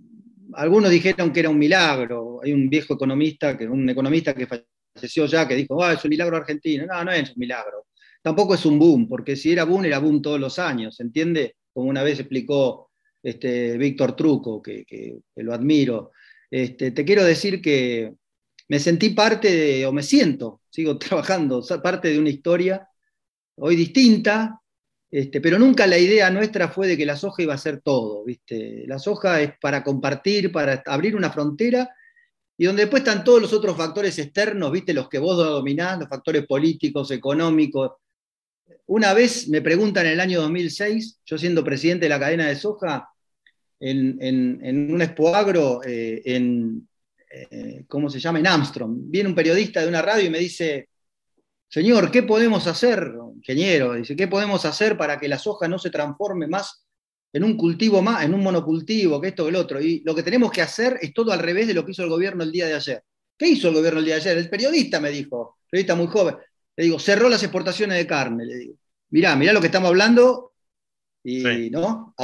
algunos dijeron que era un milagro. Hay un viejo economista, que, un economista que falleció ya, que dijo, ah, es un milagro argentino. No, no es un milagro. Tampoco es un boom, porque si era boom, era boom todos los años, ¿entiende? Como una vez explicó este, Víctor Truco, que, que, lo admiro. Este, te quiero decir que me sentí parte de, o me siento, sigo trabajando, parte de una historia hoy distinta, este, pero nunca la idea nuestra fue de que la soja iba a ser todo, ¿viste? La soja es para compartir, para abrir una frontera, y donde después están todos los otros factores externos, ¿viste? Los que vos dominás, los factores políticos, económicos. Una vez me preguntan en el año 2006, yo siendo presidente de la cadena de soja, en, un expo agro eh, en, eh, ¿cómo se llama? En Armstrong. Viene un periodista de una radio y me dice, señor, ¿qué podemos hacer, ingeniero? Dice, ¿qué podemos hacer para que la soja no se transforme más en un cultivo más, en un monocultivo, que esto, que el otro? Y lo que tenemos que hacer es todo al revés de lo que hizo el gobierno el día de ayer. ¿Qué hizo el gobierno el día de ayer? El periodista me dijo, periodista muy joven, le digo, cerró las exportaciones de carne, le digo. Mirá, mirá lo que estamos hablando y, ¿no?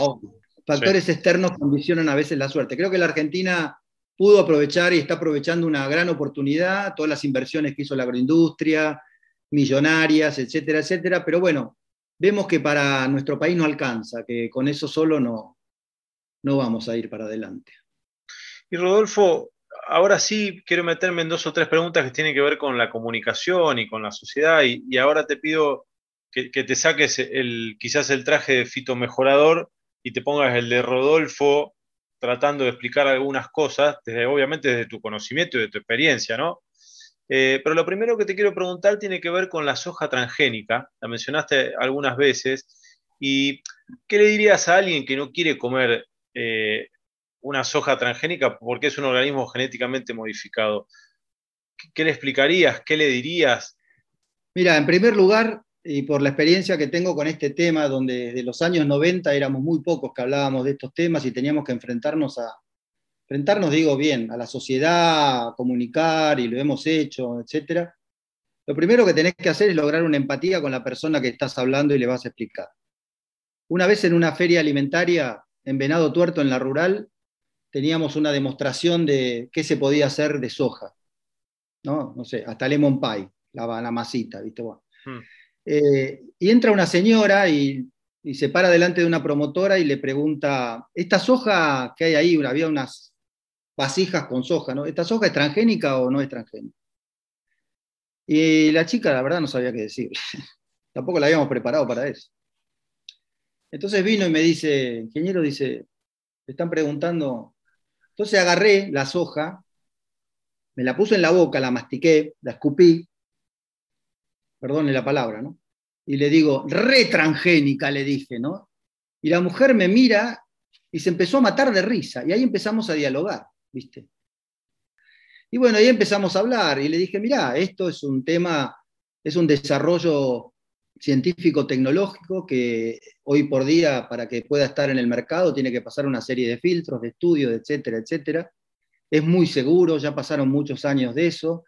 factores externos condicionan a veces la suerte. Creo que la Argentina pudo aprovechar y está aprovechando una gran oportunidad, todas las inversiones que hizo la agroindustria, millonarias, etcétera, etcétera, pero bueno, vemos que para nuestro país no alcanza, que con eso solo no, no vamos a ir para adelante. Y Rodolfo, ahora sí quiero meterme en dos o tres preguntas que tienen que ver con la comunicación y con la sociedad, y, ahora te pido que, te saques el, quizás el traje de fitomejorador y te pongas el de Rodolfo tratando de explicar algunas cosas, desde, obviamente desde tu conocimiento y de tu experiencia, ¿no? Eh, pero lo primero que te quiero preguntar tiene que ver con la soja transgénica, la mencionaste algunas veces, y ¿qué le dirías a alguien que no quiere comer eh, una soja transgénica porque es un organismo genéticamente modificado? ¿Qué le explicarías? ¿Qué le dirías? Mira, en primer lugar, y por la experiencia que tengo con este tema, donde de los años 90 éramos muy pocos que hablábamos de estos temas y teníamos que enfrentarnos a, enfrentarnos, digo bien, a la sociedad, a comunicar, y lo hemos hecho, etc. Lo primero que tenés que hacer es lograr una empatía con la persona que estás hablando y le vas a explicar. Una vez en una feria alimentaria en Venado Tuerto, en la rural, teníamos una demostración de qué se podía hacer de soja. ¿no? No sé, hasta lemon pie, la, la masita, ¿viste? Bueno. Hmm. Eh, y entra una señora y, se para delante de una promotora y le pregunta, ¿esta soja que hay ahí? Había unas vasijas con soja, ¿no? ¿Esta soja es transgénica o no es transgénica? Y la chica, la verdad, no sabía qué decir. Tampoco la habíamos preparado para eso. Entonces vino y me dice, ingeniero, dice, me están preguntando. Entonces agarré la soja, me la puse en la boca, la mastiqué, la escupí, perdone la palabra, ¿no? Y le digo, retrangénica, le dije, ¿no? Y la mujer me mira y se empezó a matar de risa. Y ahí empezamos a dialogar, ¿viste? Y bueno, ahí empezamos a hablar y le dije, mira, esto es un tema, es un desarrollo científico-tecnológico que hoy por día, para que pueda estar en el mercado, tiene que pasar una serie de filtros, de estudios, etcétera, etcétera. Es muy seguro, ya pasaron muchos años de eso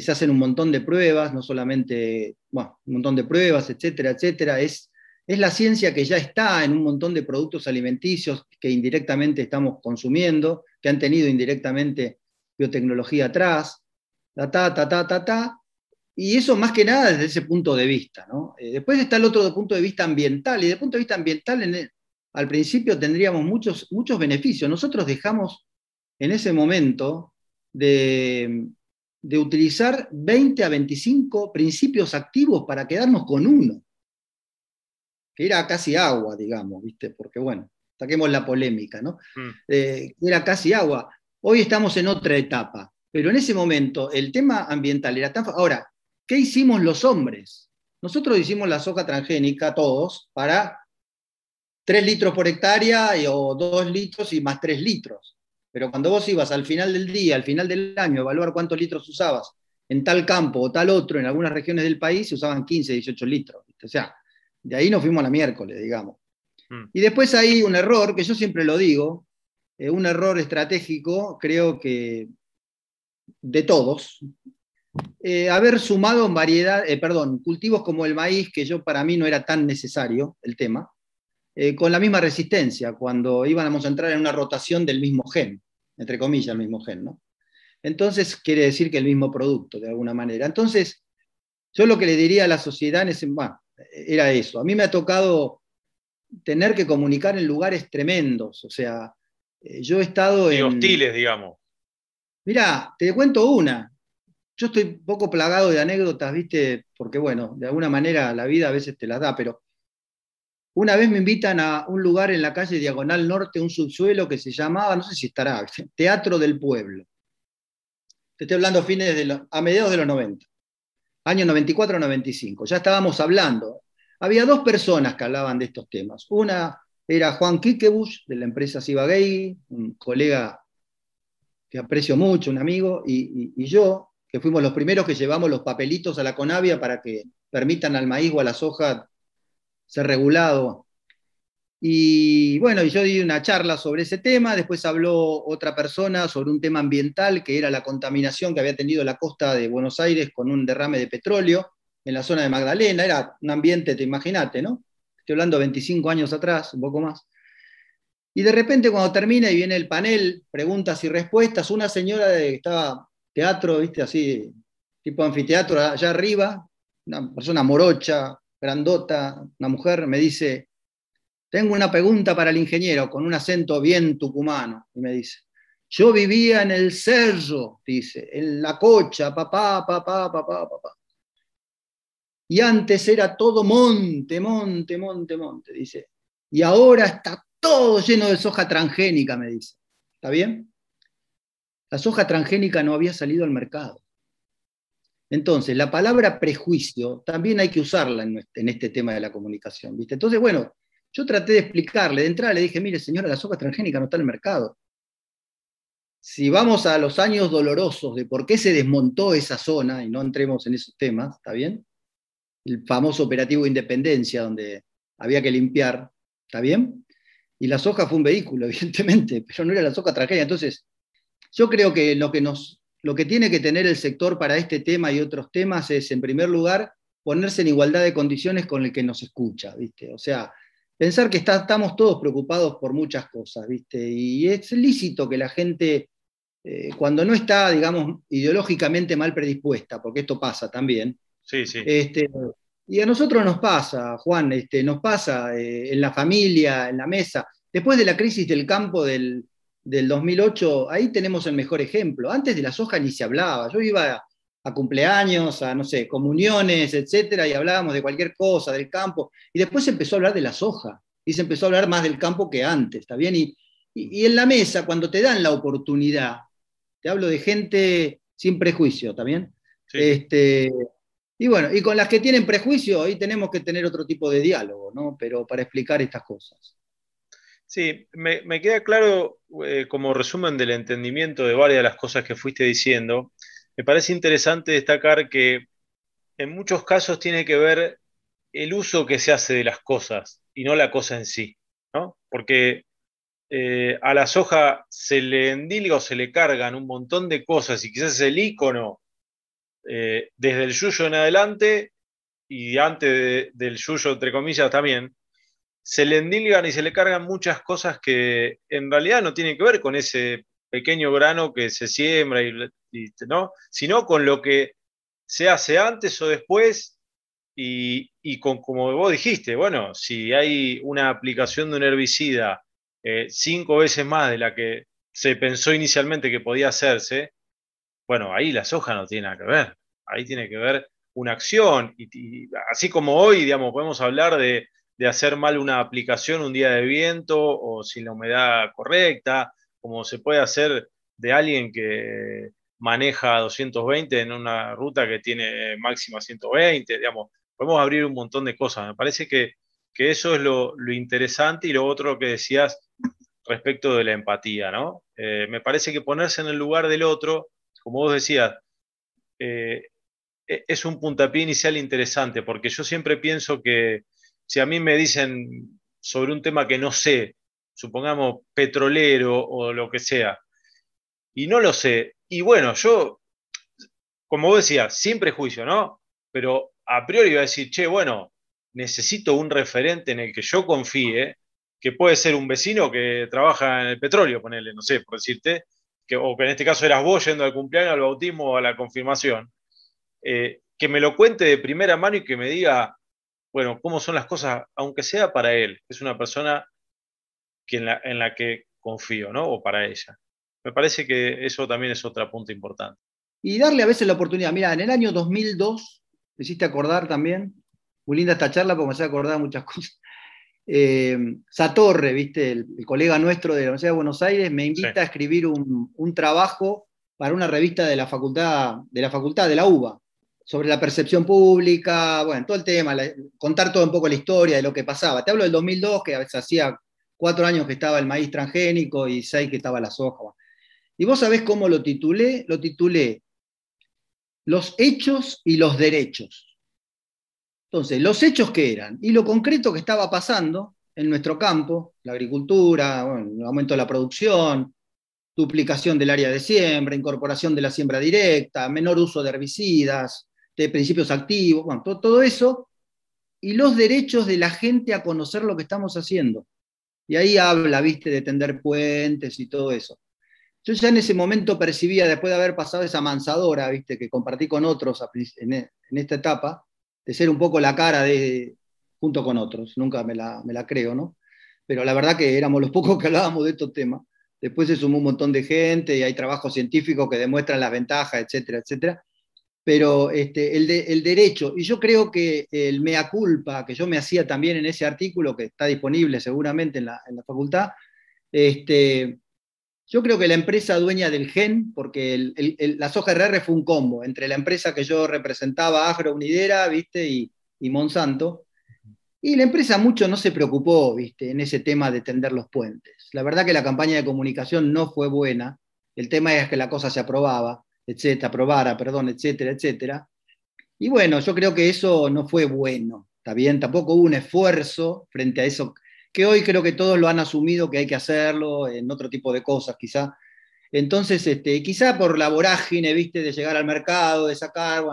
se hacen un montón de pruebas, no solamente, un montón de pruebas, etcétera, etcétera. Es, es la ciencia que ya está en un montón de productos alimenticios que indirectamente estamos consumiendo, que han tenido indirectamente biotecnología atrás, ta, ta, ta, ta, ta. Y eso más que nada desde ese punto de vista. ¿no? Eh, después está el otro punto de vista ambiental, y desde el punto de vista ambiental, al principio tendríamos muchos, muchos beneficios. Nosotros dejamos en ese momento de, de utilizar 20 a 25 principios activos para quedarnos con uno, que era casi agua, digamos, ¿viste? Porque bueno, saquemos la polémica, ¿no? Mm. Eh, era casi agua. Hoy estamos en otra etapa, pero en ese momento el tema ambiental era tan... Ahora, ¿qué hicimos los hombres? Nosotros hicimos la soja transgénica, todos, para 3 litros por hectárea o 2 litros y más 3 litros. Pero cuando vos ibas al final del día, al final del año, a evaluar cuántos litros usabas en tal campo o tal otro, en algunas regiones del país se usaban 15, 18 litros. O sea, de ahí nos fuimos a la miércoles, digamos. Mm. Y después hay un error, que yo siempre lo digo, eh, un error estratégico, creo que de todos, eh, haber sumado en variedad, eh, perdón, cultivos como el maíz, que yo para mí no era tan necesario el tema, con la misma resistencia, cuando íbamos a entrar en una rotación del mismo gen, entre comillas, el mismo gen, ¿no? Entonces quiere decir que el mismo producto, de alguna manera. Entonces, yo lo que le diría a la sociedad en ese, bueno, era eso. A mí me ha tocado tener que comunicar en lugares tremendos, o sea, eh, yo he estado en... hostiles, digamos. Mira, te cuento una. Yo estoy poco plagado de anécdotas, ¿viste? Porque, bueno, de alguna manera la vida a veces te las da, pero una vez me invitan a un lugar en la calle Diagonal Norte, un subsuelo que se llamaba, no sé si estará, Teatro del Pueblo. Te estoy hablando fines de a mediados de los 90, año 94-95. Ya estábamos hablando. Había dos personas que hablaban de estos temas. Una era Juan Kikebush, de la empresa Sibagay, un colega que aprecio mucho, un amigo, y, yo, que fuimos los primeros que llevamos los papelitos a la Conavia para que permitan al maíz o a la soja ser regulado. Y bueno, yo di una charla sobre ese tema, después habló otra persona sobre un tema ambiental, que era la contaminación que había tenido la costa de Buenos Aires con un derrame de petróleo en la zona de Magdalena, era un ambiente, te imaginaste, ¿no? Estoy hablando 25 años atrás, un poco más. Y de repente cuando termina y viene el panel, preguntas y respuestas, una señora de, estaba teatro, viste, así, tipo anfiteatro, allá arriba, una persona morocha, grandota, una mujer, me dice, tengo una pregunta para el ingeniero con un acento bien tucumano, y me dice, yo vivía en el cerro, dice, en la cocha, papá, papá, papá, papá. Y antes era todo monte, monte, monte, monte, dice. Y ahora está todo lleno de soja transgénica, me dice. ¿Está bien? La soja transgénica no había salido al mercado. Entonces, la palabra prejuicio también hay que usarla en este, tema de la comunicación. ¿viste? Entonces, bueno, yo traté de explicarle, de entrada le dije, mire señora, la soja transgénica no está en el mercado. Si vamos a los años dolorosos de por qué se desmontó esa zona, y no entremos en esos temas, ¿está bien? el famoso operativo Independencia, donde había que limpiar, ¿está bien? Y la soja fue un vehículo, evidentemente, pero no era la soja tragedia. Entonces, yo creo que lo que, nos, lo que tiene que tener el sector para este tema y otros temas es, en primer lugar, ponerse en igualdad de condiciones con el que nos escucha, ¿viste? O sea, pensar que estamos todos preocupados por muchas cosas, ¿viste? Y es lícito que la gente, eh, cuando no está, digamos, ideológicamente mal predispuesta, porque esto pasa también, Sí, sí. Este, y a nosotros nos pasa, Juan, este, nos pasa eh, en la familia, en la mesa. Después de la crisis del campo del, 2008, ahí tenemos el mejor ejemplo. Antes de la soja ni se hablaba. Yo iba a, cumpleaños, a, no sé, comuniones, etcétera, y hablábamos de cualquier cosa, del campo. Y después se empezó a hablar de la soja. Y se empezó a hablar más del campo que antes, ¿está bien? Y, y, en la mesa, cuando te dan la oportunidad, te hablo de gente sin prejuicio, ¿está bien? Este, y bueno, y con las que tienen prejuicio, ahí tenemos que tener otro tipo de diálogo, ¿no? Pero para explicar estas cosas. Sí, me, queda claro eh, como resumen del entendimiento de varias de las cosas que fuiste diciendo. Me parece interesante destacar que en muchos casos tiene que ver el uso que se hace de las cosas y no la cosa en sí, ¿no? Porque eh, a la soja se le endilga o se le cargan un montón de cosas y quizás es el icono eh, desde el yuyo en adelante y antes del yuyo, entre comillas, también, se le endilgan y se le cargan muchas cosas que en realidad no tienen que ver con ese pequeño grano que se siembra, y, ¿no? sino con lo que se hace antes o después y, con, como vos dijiste, bueno, si hay una aplicación de un herbicida eh, cinco veces más de la que se pensó inicialmente que podía hacerse, bueno, ahí la soja no tiene nada que ver. Ahí tiene que ver una acción. Y, así como hoy, digamos, podemos hablar de, hacer mal una aplicación un día de viento o sin la humedad correcta, como se puede hacer de alguien que maneja 220 en una ruta que tiene máxima 120, digamos, podemos abrir un montón de cosas. Me parece que, eso es lo, lo, interesante y lo otro que decías respecto de la empatía, ¿no? Eh, me parece que ponerse en el lugar del otro, como vos decías, eh, e, es un puntapié inicial interesante, porque yo siempre pienso que si a mí me dicen sobre un tema que no sé, supongamos petrolero o lo que sea, y no lo sé, y bueno, yo, como vos decías, sin prejuicio, ¿no? Pero a priori iba a decir, che, bueno, necesito un referente en el que yo confíe, que puede ser un vecino que trabaja en el petróleo, ponele, no sé, por decirte, que, o que en este caso eras vos yendo al cumpleaños, al bautismo o a la confirmación, eh, que me lo cuente de primera mano y que me diga, bueno, cómo son las cosas, aunque sea para él, es una persona que en, la, en la que confío, ¿no? O para ella. Me parece que eso también es otra punto importante. Y darle a veces la oportunidad. Mira, en el año 2002, me hiciste acordar también, muy linda esta charla porque me hace acordar muchas cosas. Eh, Satorre, ¿viste? El, colega nuestro de la Universidad de Buenos Aires, me invita a escribir un, un, trabajo para una revista de la facultad, de la facultad de la UBA, sobre la percepción pública, bueno, todo el tema, contar todo un poco la historia de lo que pasaba. Te hablo del 2002, que a veces hacía cuatro años que estaba el maíz transgénico y seis que estaba la soja. Y vos sabés cómo lo titulé, lo titulé Los hechos y los derechos. Entonces, los hechos que eran y lo concreto que estaba pasando en nuestro campo, la agricultura, el aumento de la producción, duplicación del área de siembra, incorporación de la siembra directa, menor uso de herbicidas, de principios activos, bueno, todo, eso, y los derechos de la gente a conocer lo que estamos haciendo. Y ahí habla, viste, de tender puentes y todo eso. Yo ya en ese momento percibía, después de haber pasado esa mansadora, viste, que compartí con otros en esta etapa, de ser un poco la cara de, junto con otros, nunca me la, me la creo, ¿no? Pero la verdad que éramos los pocos que hablábamos de estos temas. Después se sumó un montón de gente y hay trabajos científicos que demuestran las ventajas, etcétera, etcétera. Pero este, el, el derecho, y yo creo que el mea culpa que yo me hacía también en ese artículo, que está disponible seguramente en la, la facultad, este, yo creo que la empresa dueña del gen, porque la soja RR fue un combo entre la empresa que yo representaba, Agro Unidera, ¿viste? Y, Monsanto. Y la empresa mucho no se preocupó, ¿viste? En ese tema de tender los puentes. La verdad que la campaña de comunicación no fue buena. El tema es que la cosa se aprobaba, etcétera, aprobara, perdón, etcétera, etcétera. Y bueno, yo creo que eso no fue bueno. Está bien, tampoco hubo un esfuerzo frente a eso que hoy creo que todos lo han asumido que hay que hacerlo en otro tipo de cosas, quizá. Entonces, este, quizá por la vorágine, viste, de llegar al mercado, de sacar,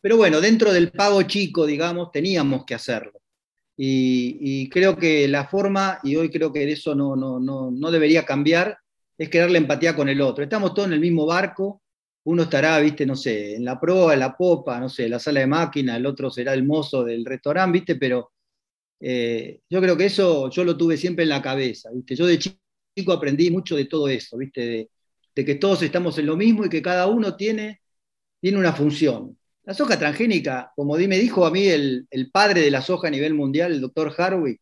pero bueno, dentro del pago chico, digamos, teníamos que hacerlo. Y, creo que la forma, y hoy creo que eso no, no, no, no debería cambiar, es crear la empatía con el otro. Estamos todos en el mismo barco, uno estará, viste, no sé, en la proa, en la popa, no sé, en la sala de máquina, el otro será el mozo del restaurante, viste, pero eh, yo creo que eso yo lo tuve siempre en la cabeza, ¿viste? Yo de chico aprendí mucho de todo eso, ¿viste? De, que todos estamos en lo mismo y que cada uno tiene, tiene una función. La soja transgénica, como me dijo a mí el, padre de la soja a nivel mundial, el doctor Harwick,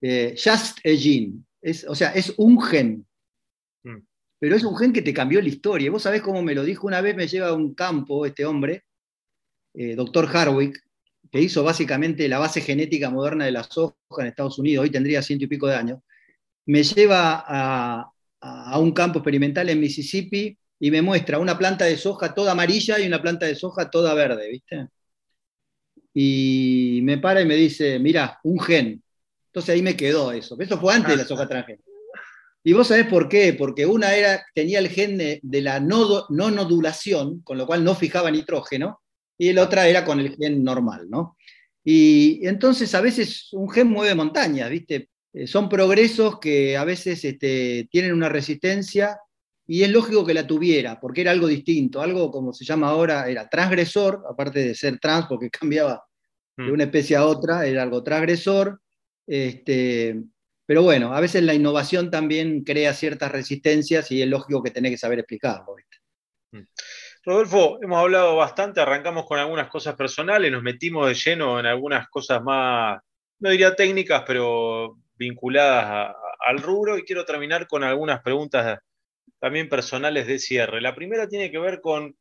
eh, just a gene, es, o sea, es un gen. pero es un gen que te cambió la historia. Vos sabés cómo me lo dijo una vez, me lleva a un campo este hombre, eh, doctor Harwick, que hizo básicamente la base genética moderna de la soja en Estados Unidos, hoy tendría ciento y pico de años, me lleva a, un campo experimental en Mississippi y me muestra una planta de soja toda amarilla y una planta de soja toda verde, ¿viste? Y me para y me dice, mira, un gen. Entonces ahí me quedó eso. Eso fue antes de la soja transgénica. Y vos sabés por qué, porque una era, tenía el gen de, la no, no nodulación, con lo cual no fijaba nitrógeno, y la otra era con el gen normal, ¿no? Y entonces a veces un gen mueve montañas, ¿viste? Eh, son progresos que a veces este, tienen una resistencia y es lógico que la tuviera, porque era algo distinto, algo como se llama ahora, era transgresor, aparte de ser trans, porque cambiaba de mm. una especie a otra, era algo transgresor. Este, pero bueno, a veces la innovación también crea ciertas resistencias y es lógico que tenés que saber explicarlo. ¿viste? Mm. Rodolfo, hemos hablado bastante, arrancamos con algunas cosas personales, nos metimos de lleno en algunas cosas más, no diría técnicas, pero vinculadas al rubro y quiero terminar con algunas preguntas también personales de cierre. La primera tiene que ver con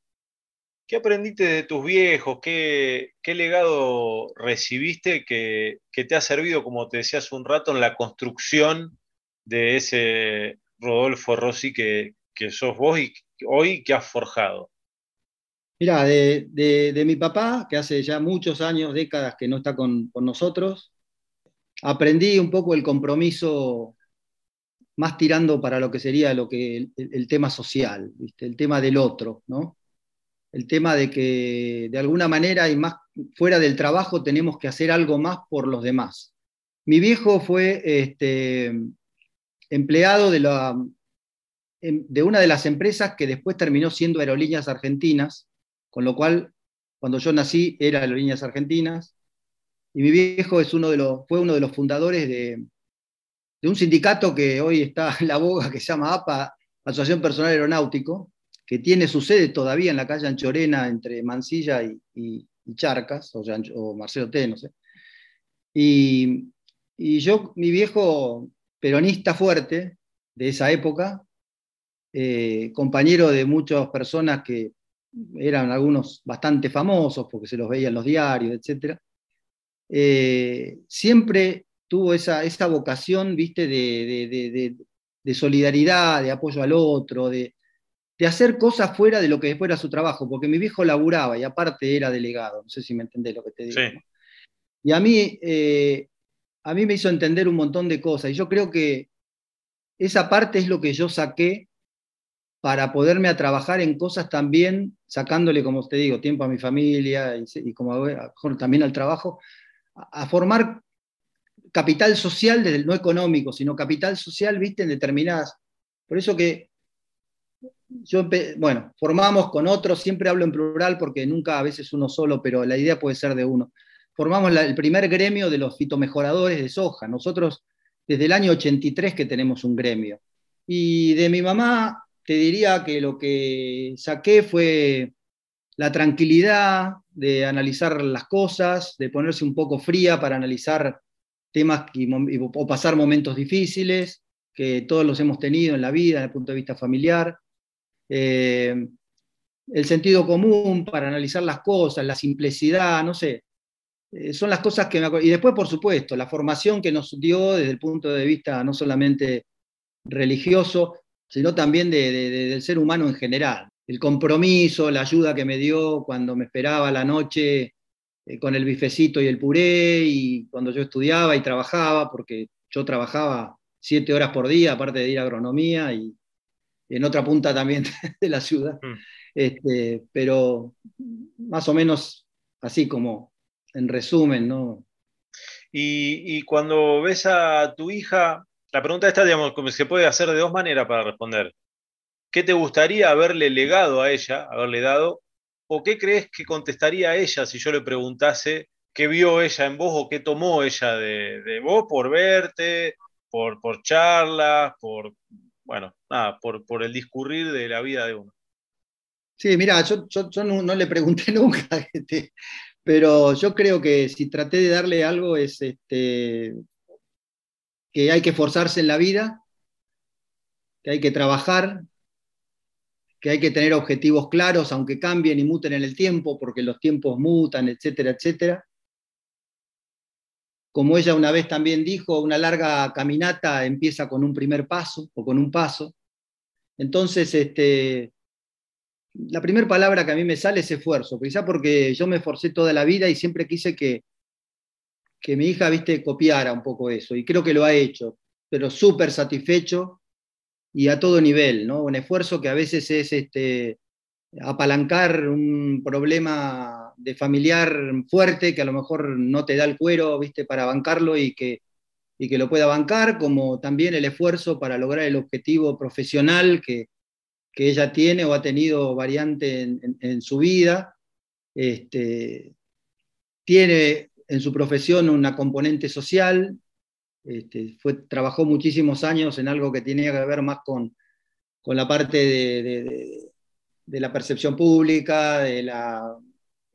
qué aprendiste de tus viejos, qué, legado recibiste que, te ha servido, como te decía hace un rato, en la construcción de ese Rodolfo Rossi que, sos vos y hoy que has forjado? Mira, de, mi papá, que hace ya muchos años, décadas que no está con, nosotros, aprendí un poco el compromiso más tirando para lo que sería lo que, el, tema social, el tema del otro, ¿no? El tema de que de alguna manera y más fuera del trabajo tenemos que hacer algo más por los demás. Mi viejo fue este, empleado de, de una de las empresas que después terminó siendo Aerolíneas Argentinas, con lo cual cuando yo nací era Aerolíneas Argentinas, y mi viejo es uno de los, fue uno de los fundadores de, un sindicato que hoy está en la boga, que se llama APA, Asociación Personal Aeronáutico, que tiene su sede todavía en la calle Anchorena entre Mansilla y, Charcas, o, Marcelo T, no sé. Y, yo, mi viejo peronista fuerte de esa época, eh, compañero de muchas personas que eran algunos bastante famosos porque se los veía en los diarios, etc. Eh, siempre tuvo esa, esa vocación, viste, de, solidaridad, de apoyo al otro, de, hacer cosas fuera de lo que después era su trabajo, porque mi viejo laburaba y aparte era delegado, no sé si me entendés lo que te digo. Y a mí eh, a mí me hizo entender un montón de cosas. Y yo creo que esa parte es lo que yo saqué para poderme a trabajar en cosas también, sacándole, como te digo, tiempo a mi familia y, como también al trabajo, a, formar capital social, desde el, no económico, sino capital social, viste, en determinadas. Por eso que bueno, formamos con otros, siempre hablo en plural porque nunca a veces uno solo, pero la idea puede ser de uno formamos el primer gremio de los fitomejoradores de soja. Nosotros desde el año 83 que tenemos un gremio. Y de mi mamá te diría que lo que saqué fue la tranquilidad de analizar las cosas, de ponerse un poco fría para analizar temas o pasar momentos difíciles, que todos los hemos tenido en la vida, desde el punto de vista familiar. Eh, el sentido común para analizar las cosas, la simplicidad, no sé. Eh, son las cosas que me. Y después, por supuesto, la formación que nos dio desde el punto de vista no solamente religioso, sino también del ser humano en general. El compromiso, la ayuda que me dio cuando me esperaba la noche eh, con el bifecito y el puré, y cuando yo estudiaba y trabajaba, porque yo trabajaba siete horas por día, aparte de ir a agronomía, y en otra punta también de la ciudad. Mm. Este, pero más o menos así como en resumen, ¿no? Y, cuando ves a tu hija, la pregunta esta, digamos, se puede hacer de dos maneras para responder. ¿Qué te gustaría haberle legado a ella, haberle dado? ¿O qué crees que contestaría ella si yo le preguntase qué vio ella en vos o qué tomó ella de, vos por verte, por, por charlas, por, bueno, nada, por, el discurrir de la vida de uno? Sí, mira, yo, no, le pregunté nunca, pero yo creo que si traté de darle algo es este, que hay que esforzarse en la vida, que hay que trabajar, que hay que tener objetivos claros, aunque cambien y muten en el tiempo, porque los tiempos mutan, etcétera, etcétera. Como ella una vez también dijo, una larga caminata empieza con un primer paso o con un paso. Entonces, este, la primera palabra que a mí me sale es esfuerzo, quizá porque yo me esforcé toda la vida y siempre quise que, que mi hija, viste, copiara un poco eso, y creo que lo ha hecho, pero súper satisfecho y a todo nivel, ¿no? Un esfuerzo que a veces es este, apalancar un problema de familiar fuerte que a lo mejor no te da el cuero, viste, para bancarlo y que, y que lo pueda bancar, como también el esfuerzo para lograr el objetivo profesional que, que ella tiene o ha tenido variante en, su vida. Este, tiene en su profesión una componente social, este, fue, trabajó muchísimos años en algo que tenía que ver más con, con la parte de, la percepción pública, de la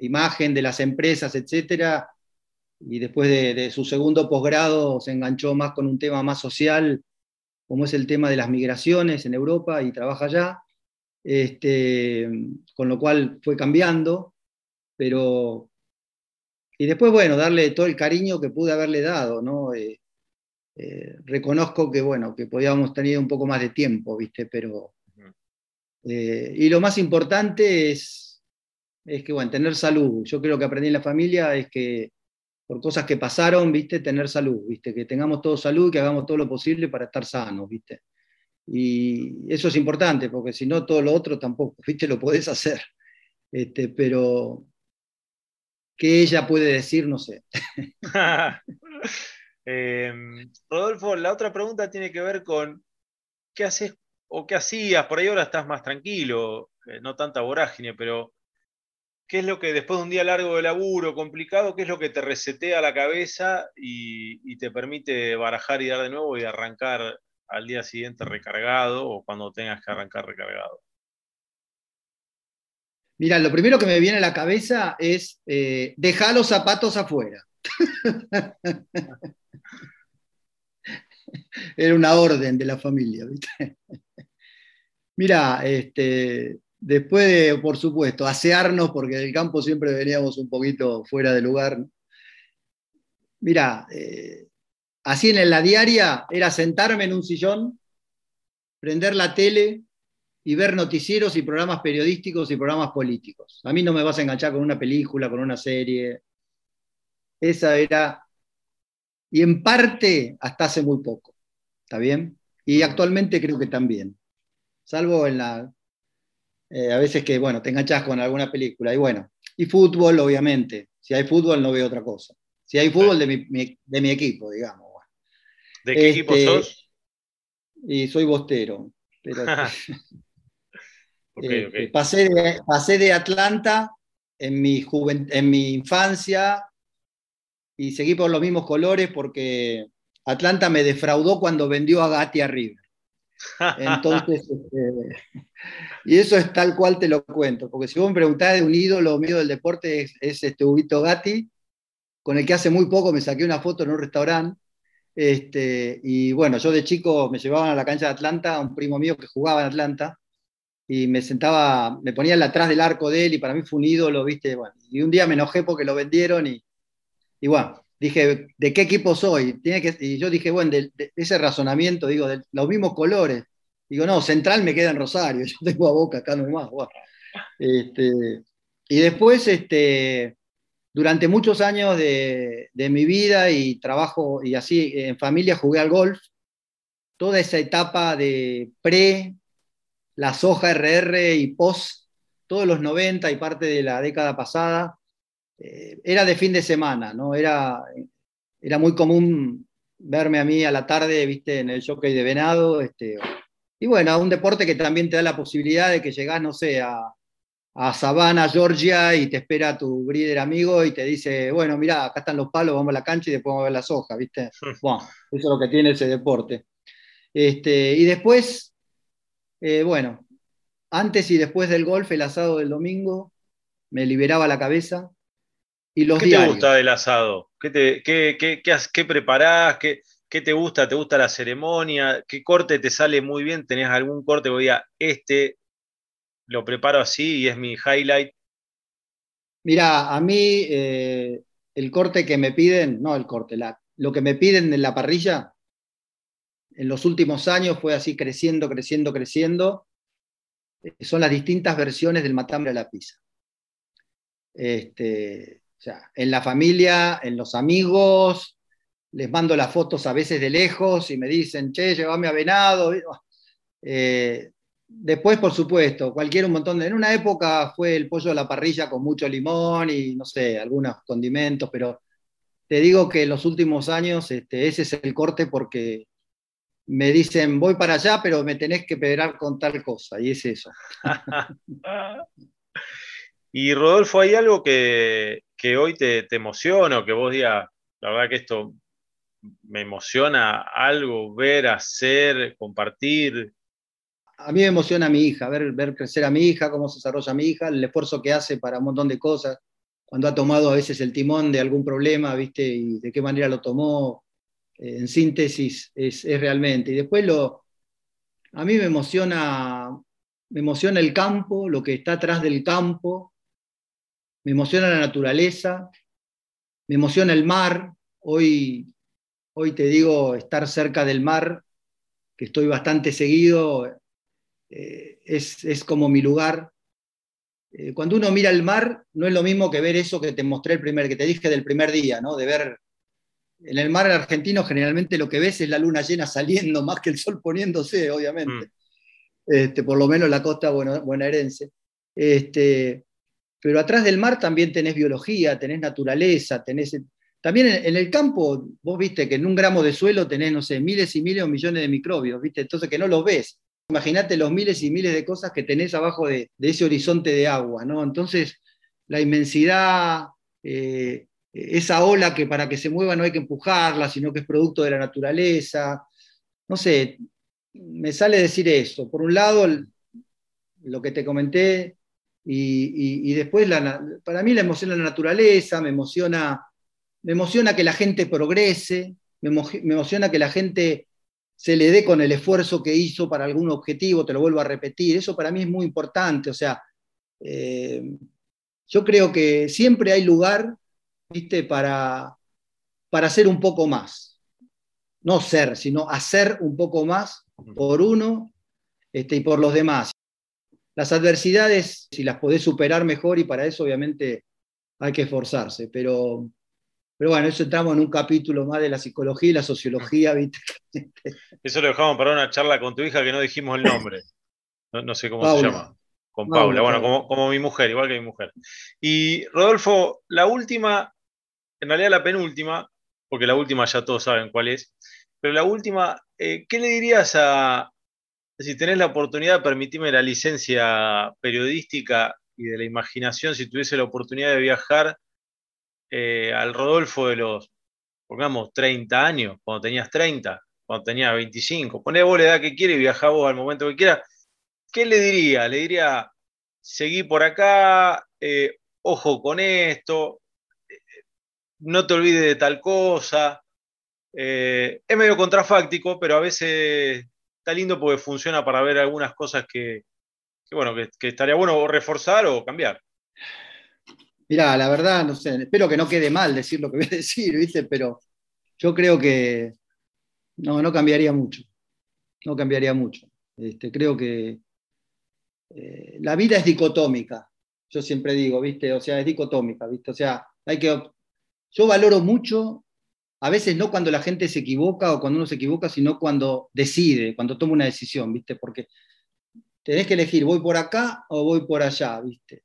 imagen de las empresas, etc. Y después de, su segundo posgrado se enganchó más con un tema más social, como es el tema de las migraciones en Europa y trabaja allá este, con lo cual fue cambiando, pero... Y después, bueno, darle todo el cariño que pude haberle dado, ¿no? Eh, eh, reconozco que, bueno, que podíamos tener un poco más de tiempo, ¿viste? Pero, eh, y lo más importante es, es que, bueno, tener salud. Yo creo que aprendí en la familia es que por cosas que pasaron, ¿viste? Tener salud, ¿viste? Que tengamos todo salud y que hagamos todo lo posible para estar sanos, ¿viste? Y eso es importante, porque si no, todo lo otro tampoco, ¿viste? Lo podés hacer. Este, pero, ¿qué ella puede decir? No sé. Em, Rodolfo, la otra pregunta tiene que ver con qué haces o qué hacías. Por ahí ahora estás más tranquilo, eh, no tanta vorágine, pero ¿qué es lo que después de un día largo de laburo, complicado, qué es lo que te resetea la cabeza y, te permite barajar y dar de nuevo y arrancar al día siguiente recargado o cuando tengas que arrancar recargado? Mira, lo primero que me viene a la cabeza es eh, dejar los zapatos afuera. Era una orden de la familia, ¿viste? Mira, este, después de, por supuesto, asearnos, porque del campo siempre veníamos un poquito fuera de lugar. Mira, eh, así en la diaria era sentarme en un sillón, prender la tele y ver noticieros y programas periodísticos y programas políticos. A mí no me vas a enganchar con una película, con una serie. Esa era, y en parte hasta hace muy poco, ¿está bien? Y actualmente creo que también, salvo en la, eh, a veces que, bueno, te enganchas con alguna película, y bueno, y fútbol, obviamente, si hay fútbol no veo otra cosa. Si hay fútbol de mi, equipo, digamos. ¿De qué equipo este, sos? Y soy bostero. Pero, este, Pasé, de, pasé, de, Atlanta en mi, en mi infancia y seguí por los mismos colores porque Atlanta me defraudó cuando vendió a Gatti a River. Entonces, este, y eso es tal cual te lo cuento, porque si vos me preguntás de un ídolo mío del deporte es, este Ubito Gatti, con el que hace muy poco me saqué una foto en un restaurante. Este, y bueno, yo de chico me llevaban a la cancha de Atlanta, un primo mío que jugaba en Atlanta, y me sentaba, me ponía atrás del arco de él, y para mí fue un ídolo, ¿viste? Y un día me enojé porque lo vendieron, y, y bueno, dije, ¿de qué equipo soy? Tiene que, y yo dije, bueno, de, ese razonamiento, digo, de los mismos colores. Digo, no, Central me queda en Rosario, yo tengo a Boca acá nomás. Este, y después, este, durante muchos años de, mi vida y trabajo, y así en familia jugué al golf, toda esa etapa de pre, la soja RR y post, todos los 90 y parte de la década pasada, eh, era de fin de semana, ¿no? Era, era muy común verme a mí a la tarde, viste, en el jockey de venado, este, y bueno, un deporte que también te da la posibilidad de que llegás, no sé, a, a Savannah, Georgia, y te espera tu breeder amigo y te dice, bueno, mira, acá están los palos, vamos a la cancha y después vamos a ver las hojas, ¿viste? Bueno, eso es lo que tiene ese deporte. Este, y después, eh, bueno, antes y después del golf, el asado del domingo, me liberaba la cabeza, ¿Qué te gusta del asado? ¿Qué, te, qué, qué, qué, preparás? ¿Qué, ¿Qué te gusta? ¿Te gusta la ceremonia? ¿Qué corte te sale muy bien? ¿Tenés algún corte que diga, este lo preparo así y es mi highlight? Mira, a mí eh, el corte que me piden, no el corte, la, lo que me piden en la parrilla, en los últimos años fue así creciendo, creciendo, creciendo, eh, son las distintas versiones del matambre a la pizza. Este, en la familia, en los amigos, les mando las fotos a veces de lejos y me dicen, che, llévame a venado. Eh, después, por supuesto, cualquier un montón de... En una época fue el pollo a la parrilla con mucho limón y, no sé, algunos condimentos, pero te digo que en los últimos años este, ese es el corte porque me dicen, voy para allá, pero me tenés que pegar con tal cosa, y es eso. y Rodolfo, ¿hay algo que, que hoy te, emociona o que vos digas, la verdad que esto me emociona algo, ver, hacer, compartir? A mí me emociona a mi hija, ver, ver crecer a mi hija, cómo se desarrolla mi hija, el esfuerzo que hace para un montón de cosas, cuando ha tomado a veces el timón de algún problema, ¿viste? Y de qué manera lo tomó, eh, en síntesis, es, es, realmente. Y después lo, a mí me emociona, me emociona el campo, lo que está atrás del campo, me emociona la naturaleza, me emociona el mar. Hoy hoy te digo, estar cerca del mar, que estoy bastante seguido, eh, es, como mi lugar. Eh, cuando uno mira el mar, no es lo mismo que ver eso que te mostré el primer, que te dije del primer día, ¿no? De ver en el mar argentino generalmente lo que ves es la luna llena saliendo más que el sol poniéndose, obviamente. Mm. Este, por lo menos la costa bonaerense. Este, pero atrás del mar también tenés biología, tenés naturaleza, tenés... También en, el campo, vos viste que en un gramo de suelo tenés, no sé, miles y miles o millones de microbios, viste, entonces que no los ves. Imagínate los miles y miles de cosas que tenés abajo de, ese horizonte de agua, ¿no? Entonces, la inmensidad, eh, esa ola que para que se mueva no hay que empujarla, sino que es producto de la naturaleza. No sé, me sale decir eso. Por un lado, lo que te comenté, y, después para mí la emociona la naturaleza, me emociona, me emociona que la gente progrese, me, emociona que la gente se le dé con el esfuerzo que hizo para algún objetivo, te lo vuelvo a repetir, eso para mí es muy importante, o sea, eh, yo creo que siempre hay lugar ¿viste? Para, para hacer un poco más. No ser, sino hacer un poco más por uno este, y por los demás. Las adversidades, si las podés superar mejor, y para eso obviamente hay que esforzarse, pero, pero bueno, eso entramos en un capítulo más de la psicología y la sociología, ¿viste? Eso lo dejamos para una charla con tu hija que no dijimos el nombre. No, sé cómo se llama. Con Paula, bueno, como, como, mi mujer, igual que mi mujer. Y Rodolfo, la última en realidad la penúltima, porque la última ya todos saben cuál es, pero la última, eh, ¿qué le dirías a, si tenés la oportunidad, permitime la licencia periodística y de la imaginación, si tuviese la oportunidad de viajar eh, al Rodolfo de los, pongamos, 30 años, cuando tenías 30, cuando tenías 25, poné vos la edad que quieras y viajá vos al momento que quieras, ¿qué le diría? Le diría, seguí por acá, eh, ojo con esto, no te olvides de tal cosa. Eh, es medio contrafáctico, pero a veces está lindo porque funciona para ver algunas cosas que, bueno, que, estaría bueno reforzar o cambiar. Mirá, la verdad, no sé, espero que no quede mal decir lo que voy a decir, ¿viste? Pero yo creo que no, no cambiaría mucho. No cambiaría mucho. Este, creo que eh, la vida es dicotómica. Yo siempre digo, ¿viste? O sea, es dicotómica, ¿viste? O sea, hay que yo valoro mucho, a veces no cuando la gente se equivoca o cuando uno se equivoca, sino cuando decide, cuando toma una decisión, ¿viste? Porque tenés que elegir, voy por acá o voy por allá, ¿viste?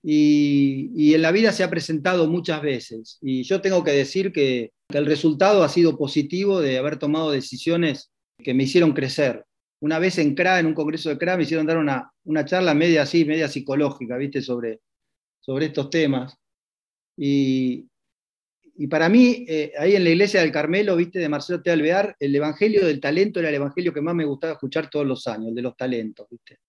Y, en la vida se ha presentado muchas veces. Y yo tengo que decir que, el resultado ha sido positivo de haber tomado decisiones que me hicieron crecer. Una vez en CRA, en un congreso de CRA, me hicieron dar una, una charla media así, media psicológica, ¿viste? Sobre, sobre estos temas. Y, y para mí, eh, ahí en la iglesia del Carmelo, viste, de Marcelo T. Alvear, el evangelio del talento era el evangelio que más me gustaba escuchar todos los años, el de los talentos, viste.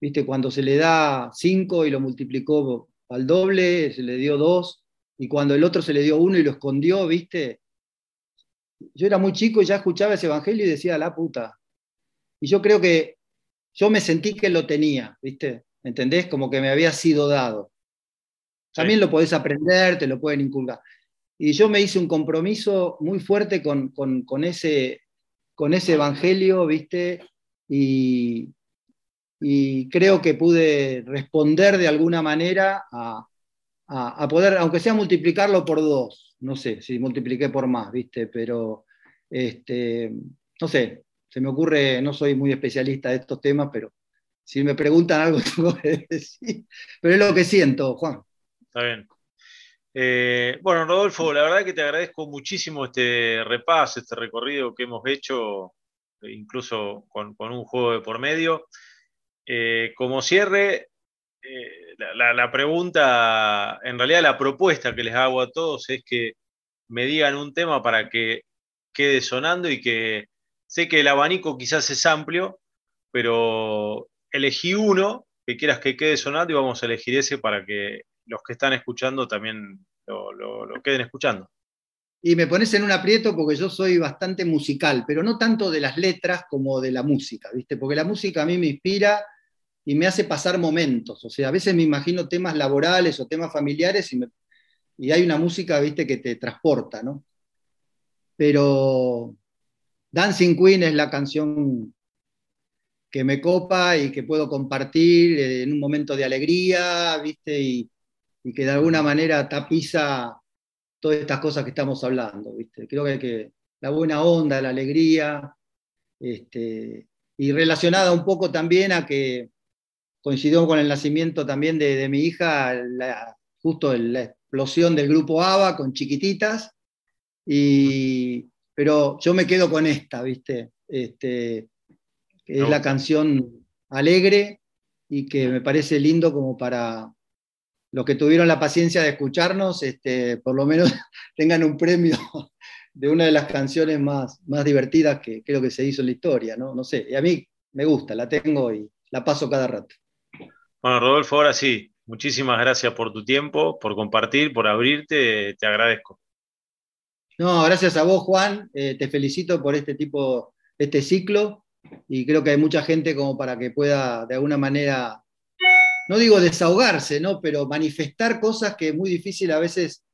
Viste, cuando se le da cinco y lo multiplicó al doble, se le dio dos, y cuando el otro se le dio uno y lo escondió, viste. Yo era muy chico y ya escuchaba ese evangelio y decía, la puta. Y yo creo que yo me sentí que lo tenía, viste. ¿Entendés? Como que me había sido dado. También lo podés aprender, te lo pueden inculcar. Y yo me hice un compromiso muy fuerte con, ese, con ese evangelio, ¿viste? Y, creo que pude responder de alguna manera a, poder, aunque sea multiplicarlo por dos, no sé si multipliqué por más, ¿viste? Pero, este, no sé, se me ocurre, no soy muy especialista de estos temas, pero si me preguntan algo tengo que decir. Pero es lo que siento, Juan. Está bien. Eh, bueno, Rodolfo, la verdad que te agradezco muchísimo este repaso, este recorrido que hemos hecho, eh, incluso con, un juego de por medio. Eh, como cierre, la, pregunta, en realidad la propuesta que les hago a todos es que me digan un tema para que quede sonando y que sé que el abanico quizás es amplio, pero elegí uno que quieras que quede sonando y vamos a elegir ese para que los que están escuchando también lo, queden escuchando. Y me pones en un aprieto porque yo soy bastante musical, pero no tanto de las letras como de la música, ¿viste? Porque la música a mí me inspira y me hace pasar momentos. O sea, a veces me imagino temas laborales o temas familiares y, y hay una música, ¿viste?, que te transporta, ¿no? pero Dancing Queen es la canción que me copa y que puedo compartir en un momento de alegría, ¿viste? Y, que de alguna manera tapiza todas estas cosas que estamos hablando, ¿viste? Creo que, que la buena onda, la alegría, este, y relacionada un poco también a que coincidió con el nacimiento también de, mi hija, justo la explosión del grupo ABBA con chiquititas, y, pero yo me quedo con esta, ¿viste? Este, es la canción alegre y que me parece lindo como para los que tuvieron la paciencia de escucharnos, este, por lo menos tengan un premio de una de las canciones más, más divertidas que creo que se hizo en la historia, ¿no? No sé, y a mí me gusta, la tengo y la paso cada rato. Bueno, Rodolfo, ahora sí, muchísimas gracias por tu tiempo, por compartir, por abrirte, te agradezco. No, gracias a vos, Juan, eh, te felicito por este tipo, este ciclo, y creo que hay mucha gente como para que pueda de alguna manera, no digo desahogarse, ¿no? pero manifestar cosas que es muy difícil a veces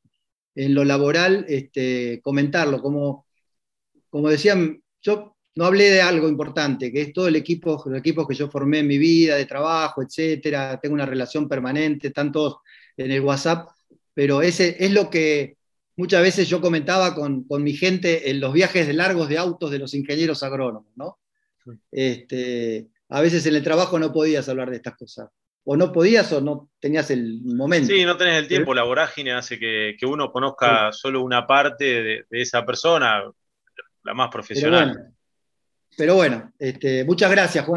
en lo laboral este, comentarlo. Como, como decían, yo no hablé de algo importante, que es todo el equipo, los equipos que yo formé en mi vida, de trabajo, etcétera. Tengo una relación permanente, tanto en el WhatsApp, pero ese es lo que muchas veces yo comentaba con, con mi gente en los viajes de largos de autos de los ingenieros agrónomos, ¿no? Este, a veces en el trabajo no podías hablar de estas cosas o no podías o no tenías el momento. Sí, no tenés el tiempo, la vorágine hace que, uno conozca solo una parte de, esa persona, la más profesional. Pero bueno, este, muchas gracias, Juan.